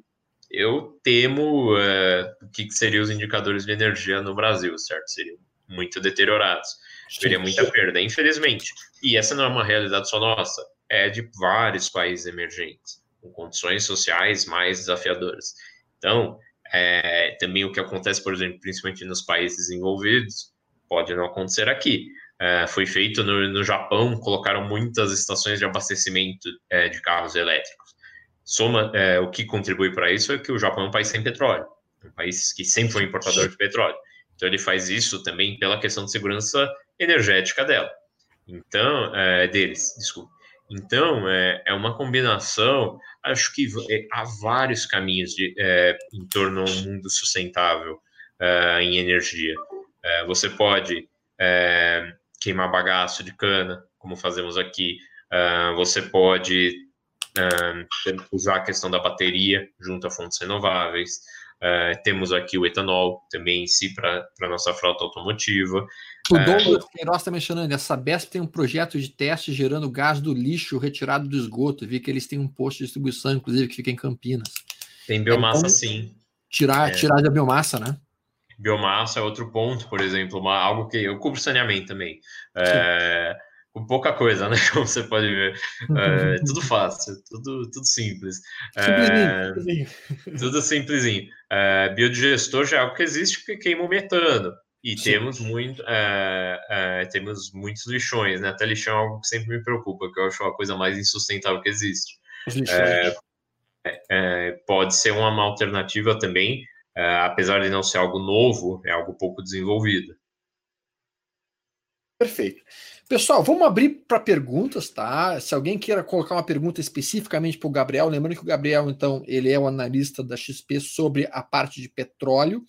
eu temo é, o que seriam os indicadores de energia no Brasil, certo? Seriam muito deteriorados. Teria muita perda, infelizmente. E essa não é uma realidade só nossa, é de vários países emergentes, com condições sociais mais desafiadoras. Então, é, também o que acontece, por exemplo, principalmente nos países desenvolvidos, pode não acontecer aqui. É, foi feito no, no, Japão, colocaram muitas estações de abastecimento é, de carros elétricos. Soma, é, o que contribui para isso é que o Japão é um país sem petróleo, um país que sempre foi importador de petróleo. Então ele faz isso também pela questão de segurança energética dela. Então, é, deles, desculpa. Então, é, é uma combinação, acho que é, há vários caminhos de, é, em torno a um mundo sustentável é, em energia. É, você pode é, queimar bagaço de cana, como fazemos aqui, é, você pode usar a questão da bateria junto a fontes renováveis, temos aqui o etanol também em si para a nossa frota automotiva. O é. Douglas Queiroz está mencionando, a Sabesp tem um projeto de teste gerando gás do lixo retirado do esgoto. Vi que eles têm um posto de distribuição, inclusive, que fica em Campinas. Tem biomassa, então, sim. Tirar, é. tirar da biomassa, né? Biomassa é outro ponto, por exemplo, uma, algo que eu cubro saneamento também. É, com pouca coisa, né? [laughs] Como você pode ver. É, tudo fácil, tudo, tudo simples. É, tudo simplesinho. É, biodigestor já é algo que existe porque queima o metano. E temos muito, é, é, temos muitos lixões, né? Até lixão é algo que sempre me preocupa, que eu acho a coisa mais insustentável que existe. É, é, pode ser uma alternativa também, apesar de não ser algo novo, é algo pouco desenvolvido. Perfeito. Pessoal, vamos abrir para perguntas, tá? Se alguém queira colocar uma pergunta especificamente para o Gabriel, lembrando que o Gabriel, então, ele é o analista da XP sobre a parte de petróleo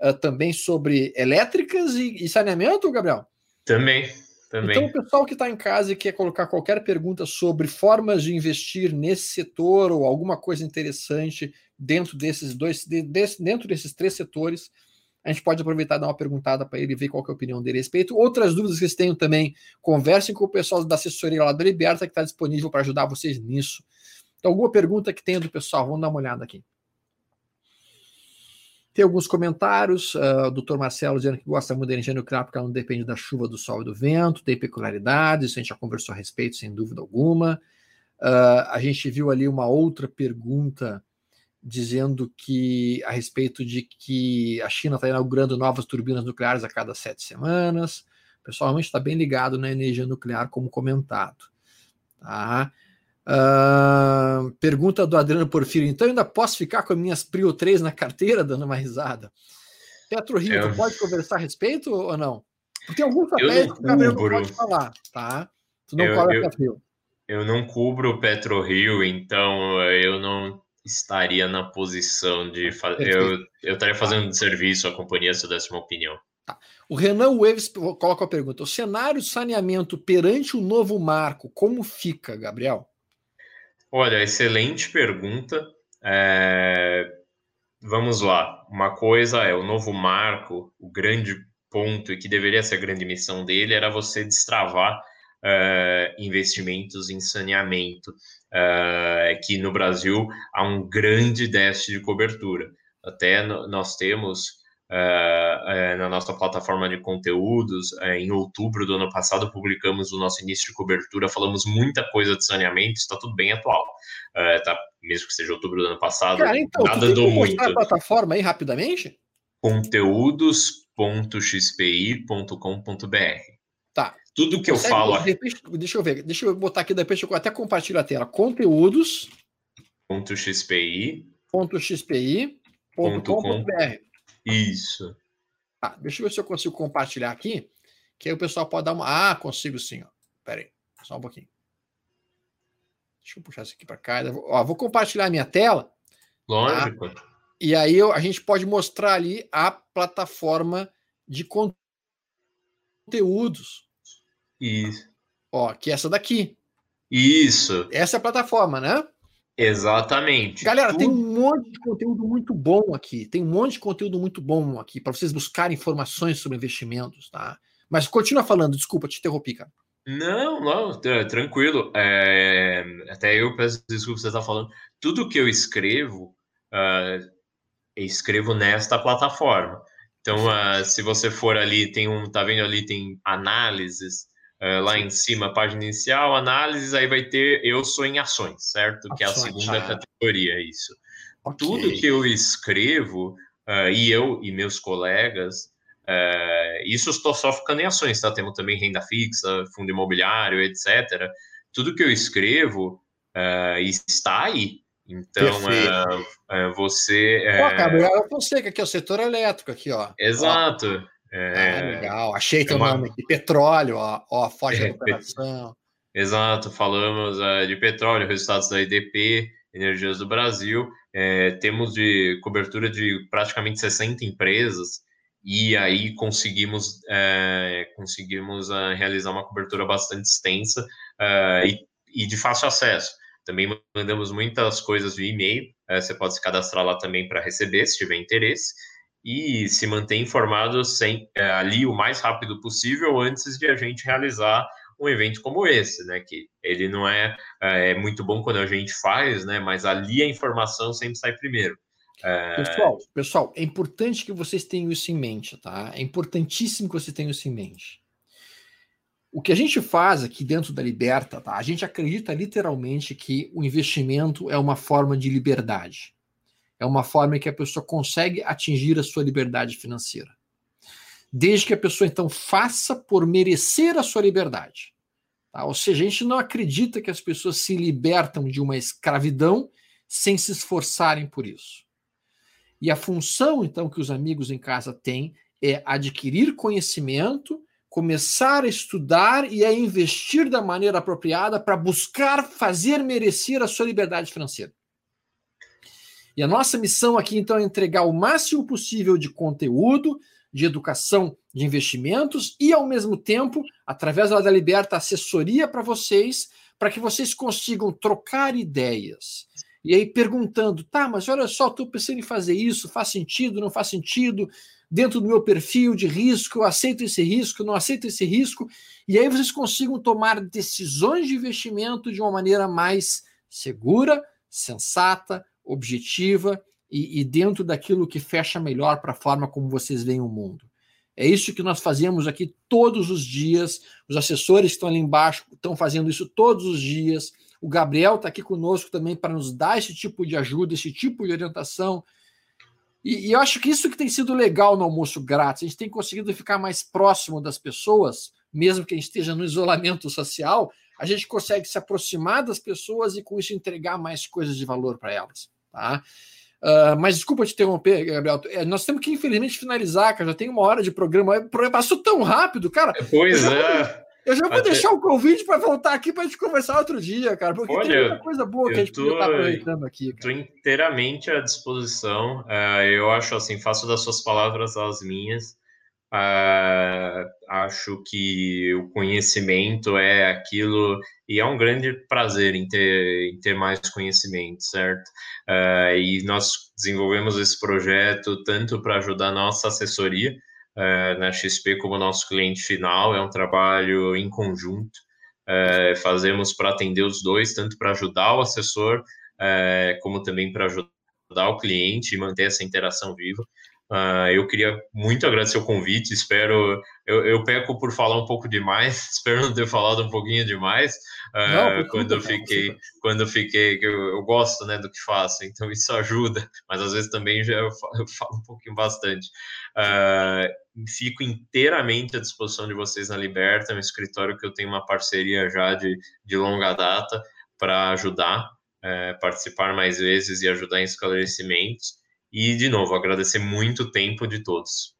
uh, também sobre elétricas e, e, saneamento, Gabriel? Também, também. Então, o pessoal que está em casa e quer colocar qualquer pergunta sobre formas de investir nesse setor ou alguma coisa interessante dentro desses dois, de, desse, dentro desses três setores, a gente pode aproveitar e dar uma perguntada para ele ver qual é a opinião dele a respeito. Outras dúvidas que vocês tenham também, conversem com o pessoal da assessoria lá da Liberta, que está disponível para ajudar vocês nisso. Então, alguma pergunta que tenha do pessoal, vamos dar uma olhada aqui. Tem alguns comentários, uh, o doutor Marcelo dizendo que gosta muito da energia nuclear porque ela não depende da chuva, do sol e do vento, tem peculiaridades, isso a gente já conversou a respeito, sem dúvida alguma. Uh, a gente viu ali uma outra pergunta dizendo que a respeito de que a China está inaugurando novas turbinas nucleares a cada sete semanas. O pessoal realmente está bem ligado na energia nuclear, como comentado. Tá? Uh, pergunta do Adriano Porfírio. Então, ainda posso ficar com as minhas Prio 3 na carteira, dando uma risada? Petro Rio, eu... pode conversar a respeito ou não? Porque tem alguns papéis que o Gabriel não pode falar, tá? Tu não eu, cobre eu, Petro Eu não cubro o Petro Rio, então eu não estaria na posição de fazer. Eu, eu estaria fazendo tá. serviço à companhia se eu desse uma opinião. Tá. O Renan Weves coloca a pergunta: o cenário de saneamento perante o novo marco, como fica, Gabriel? Olha, excelente pergunta. É... Vamos lá. Uma coisa é o novo marco, o grande ponto e que deveria ser a grande missão dele era você destravar uh, investimentos em saneamento, uh, que no Brasil há um grande déficit de cobertura. Até nós temos na nossa plataforma de conteúdos. Uh, em outubro do ano passado, publicamos o nosso início de cobertura, falamos muita coisa de saneamento, está tudo bem atual. tá, mesmo que seja outubro do ano passado, Cara, então, nada andou muito. a plataforma aí rapidamente? conteúdos.xpi.com.br Tá. Tudo que eu falo aqui. Deixa eu ver, deixa eu botar aqui, depois eu até compartilho a tela. Conteúdos.xpi.xpi.com.br isso. Ah, deixa eu ver se eu consigo compartilhar aqui, que aí o pessoal pode dar uma. Ah, consigo sim. Ó. Pera aí, só um pouquinho. Deixa eu puxar isso aqui para cá. Ó, vou compartilhar a minha tela. Tá? Lógico. Tá? E aí eu, a gente pode mostrar ali a plataforma de conteúdos. Isso. Ó, que é essa daqui. Isso. Essa é a plataforma, né? Exatamente. Galera, tem um monte de conteúdo muito bom aqui. Tem um monte de conteúdo muito bom aqui para vocês buscarem informações sobre investimentos, tá? Mas continua falando, desculpa, te interrompi, cara. Não, não, tranquilo. É, até eu peço desculpa você está falando. Tudo que eu escrevo, uh, eu escrevo nesta plataforma. Então, uh, se você for ali, tem um, tá vendo ali, tem análises, Uh, lá em cima, página inicial, análises, aí vai ter eu sou em ações, certo? Ações, que é a segunda ah. categoria, isso. Okay. Tudo que eu escrevo, uh, e eu e meus colegas, uh, isso estou só ficando em ações, tá? Temos também renda fixa, fundo imobiliário, etc. Tudo que eu escrevo está aí. Então, você. Pô, Gabriel Fonseca, aqui, é o setor elétrico, aqui, ó. Exato. Ó. É, ah, legal. Achei teu é uma... nome aqui. Petróleo, ó, ó foge é, da operação. Exato, falamos uh, de petróleo, resultados da IDP, Energias do Brasil, é, temos de cobertura de praticamente 60 empresas e aí conseguimos, é, conseguimos uh, realizar uma cobertura bastante extensa uh, e, e, de fácil acesso. Também mandamos muitas coisas via e-mail, você pode se cadastrar lá também para receber, se tiver interesse, e se manter informado sem, ali o mais rápido possível antes de a gente realizar um evento como esse, né? Que ele não é, é muito bom quando a gente faz, né? Mas ali a informação sempre sai primeiro. É... Pessoal, pessoal, é importante que vocês tenham isso em mente, tá? É importantíssimo que vocês tenham isso em mente. O que a gente faz aqui dentro da Liberta, tá? A gente acredita literalmente que o investimento é uma forma de liberdade. É uma forma em que a pessoa consegue atingir a sua liberdade financeira. Desde que a pessoa, então, faça por merecer a sua liberdade. Tá? Ou seja, a gente não acredita que as pessoas se libertam de uma escravidão sem se esforçarem por isso. E a função, então, que os amigos em casa têm é adquirir conhecimento, começar a estudar e a investir da maneira apropriada para buscar fazer merecer a sua liberdade financeira. E a nossa missão aqui, então, é entregar o máximo possível de conteúdo, de educação, de investimentos e, ao mesmo tempo, através da Liberta, assessoria para vocês, para que vocês consigam trocar ideias, e aí perguntando, tá, mas olha só, estou pensando em fazer isso, faz sentido, não faz sentido, dentro do meu perfil de risco, eu aceito esse risco, não aceito esse risco, e aí vocês consigam tomar decisões de investimento de uma maneira mais segura, sensata, objetiva e, e dentro daquilo que fecha melhor para a forma como vocês veem o mundo. É isso que nós fazemos aqui todos os dias. Os assessores que estão ali embaixo estão fazendo isso todos os dias. O Gabriel está aqui conosco também para nos dar esse tipo de ajuda, esse tipo de orientação. E, e, eu acho que isso que tem sido legal no almoço grátis. A gente tem conseguido ficar mais próximo das pessoas, mesmo que a gente esteja no isolamento social, a gente consegue se aproximar das pessoas e com isso entregar mais coisas de valor para elas. Tá? Uh, mas desculpa te interromper, Gabriel. É, nós temos que, infelizmente, finalizar, cara. Já tem uma hora de programa. Passou tão rápido, cara. Pois é. Eu já vou Até... deixar o convite para voltar aqui para a gente conversar outro dia, cara, porque Olha, tem muita coisa boa que a gente está aproveitando aqui. Estou inteiramente à disposição. Uh, eu acho assim, faço das suas palavras as minhas. Uh, acho que o conhecimento é aquilo e é um grande prazer em ter, em ter mais conhecimento, certo? Uh, e nós desenvolvemos esse projeto tanto para ajudar nossa assessoria, uh, na XP como nosso cliente final, é um trabalho em conjunto. Fazemos para atender os dois, tanto para ajudar o assessor, como também para ajudar o cliente e manter essa interação viva. Uh, eu queria muito agradecer o convite, espero. Eu, eu, peco por falar um pouco demais, [laughs] espero não ter falado um pouquinho demais. Uh, não, quando, eu fiquei, quando eu fiquei, eu, eu, gosto né, do que faço, então isso ajuda, mas às vezes também já eu falo, eu falo um pouquinho bastante. Uh, fico inteiramente à disposição de vocês na Liberta, é um escritório que eu tenho uma parceria já de, de longa data para ajudar, uh, participar mais vezes e ajudar em esclarecimentos. E, de novo, agradecer muito o tempo de todos.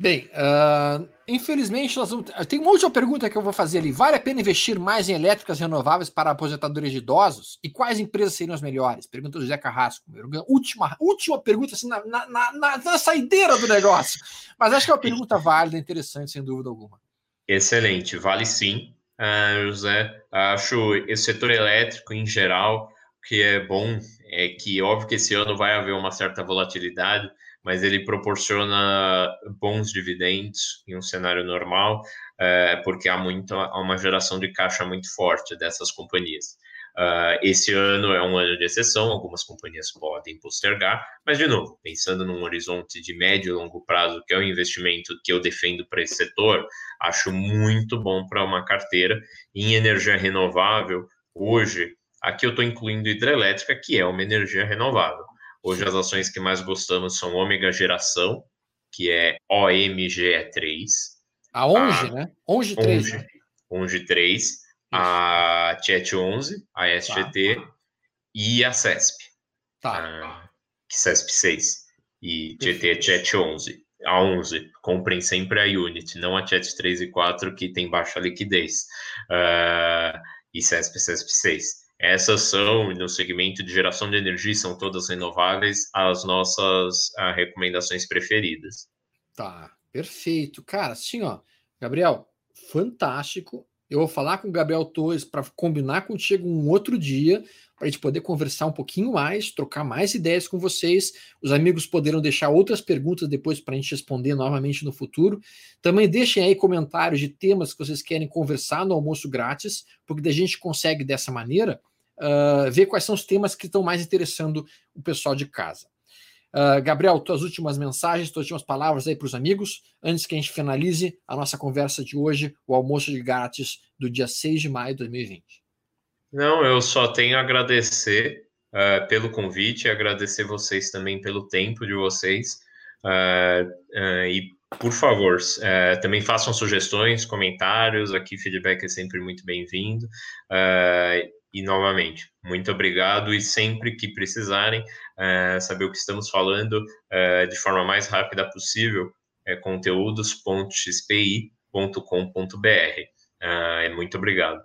Bem, uh, infelizmente, nós vamos... tem uma última pergunta que eu vou fazer ali. Vale a pena investir mais em elétricas renováveis para aposentadores de idosos? E quais empresas seriam as melhores? Pergunta o José Carrasco. Última, última pergunta, assim, na, na, na, na saideira do negócio. Mas acho que é uma pergunta [laughs] válida, interessante, sem dúvida alguma. Excelente, vale sim, uh, José. Acho esse setor elétrico, em geral, que é bom é que óbvio que esse ano vai haver uma certa volatilidade, mas ele proporciona bons dividendos em um cenário normal, é, porque há muito há uma geração de caixa muito forte dessas companhias. Uh, esse ano é um ano de exceção, algumas companhias podem postergar, mas, de novo, pensando num horizonte de médio e longo prazo, que é o investimento que eu defendo para esse setor, acho muito bom para uma carteira em energia renovável. Hoje, Aqui eu estou incluindo hidrelétrica, que é uma energia renovável. Hoje as ações que mais gostamos são Ômega Geração, que é OMGE3. A ONGE, a, né? ONGE 3. ONGE, né? ONGE 3, Isso. a TET 11, a SGT tá. e a CESP. Tá. A, CESP 6 e GT é TET 11. a 11. Comprem sempre a Unity, não a Chat 3 e 4, que tem baixa liquidez. Uh, e CESP, CESP 6. Essas são, no segmento de geração de energia, são todas renováveis, as nossas uh, recomendações preferidas. Tá, perfeito. Cara, assim, ó, Gabriel, fantástico. Eu vou falar com o Gabriel Torres para combinar contigo um outro dia, para a gente poder conversar um pouquinho mais, trocar mais ideias com vocês. Os amigos poderão deixar outras perguntas depois para a gente responder novamente no futuro. Também deixem aí comentários de temas que vocês querem conversar no almoço grátis, porque a gente consegue dessa maneira uh, ver quais são os temas que estão mais interessando o pessoal de casa. Uh, Gabriel, tuas últimas mensagens, tuas últimas palavras aí para os amigos, antes que a gente finalize a nossa conversa de hoje, o almoço de grátis do dia 6 de maio de 2020. Não, eu só tenho a agradecer uh, pelo convite, agradecer vocês também pelo tempo de vocês. Uh, e, por favor, também façam sugestões, comentários, aqui feedback é sempre muito bem-vindo. E novamente, muito obrigado e sempre que precisarem é, saber o que estamos falando é, de forma mais rápida possível, é conteúdos.xpi.com.br. É, muito obrigado.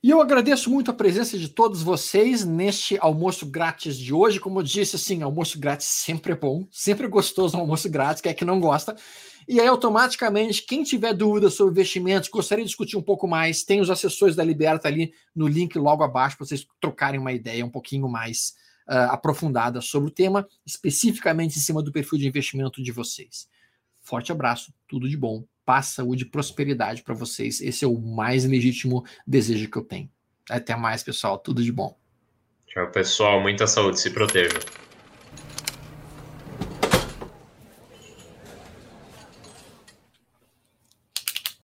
E eu agradeço muito a presença de todos vocês neste almoço grátis de hoje. Como eu disse, assim, almoço grátis sempre é bom, sempre é gostoso um almoço grátis, quem é que não gosta. E aí, automaticamente, quem tiver dúvidas sobre investimentos, gostaria de discutir um pouco mais, tem os assessores da Liberta ali no link logo abaixo para vocês trocarem uma ideia um pouquinho mais uh, aprofundada sobre o tema, especificamente em cima do perfil de investimento de vocês. Forte abraço, tudo de bom, paz, saúde e prosperidade para vocês. Esse é o mais legítimo desejo que eu tenho. Até mais, pessoal, tudo de bom. Tchau, pessoal, muita saúde, se proteja.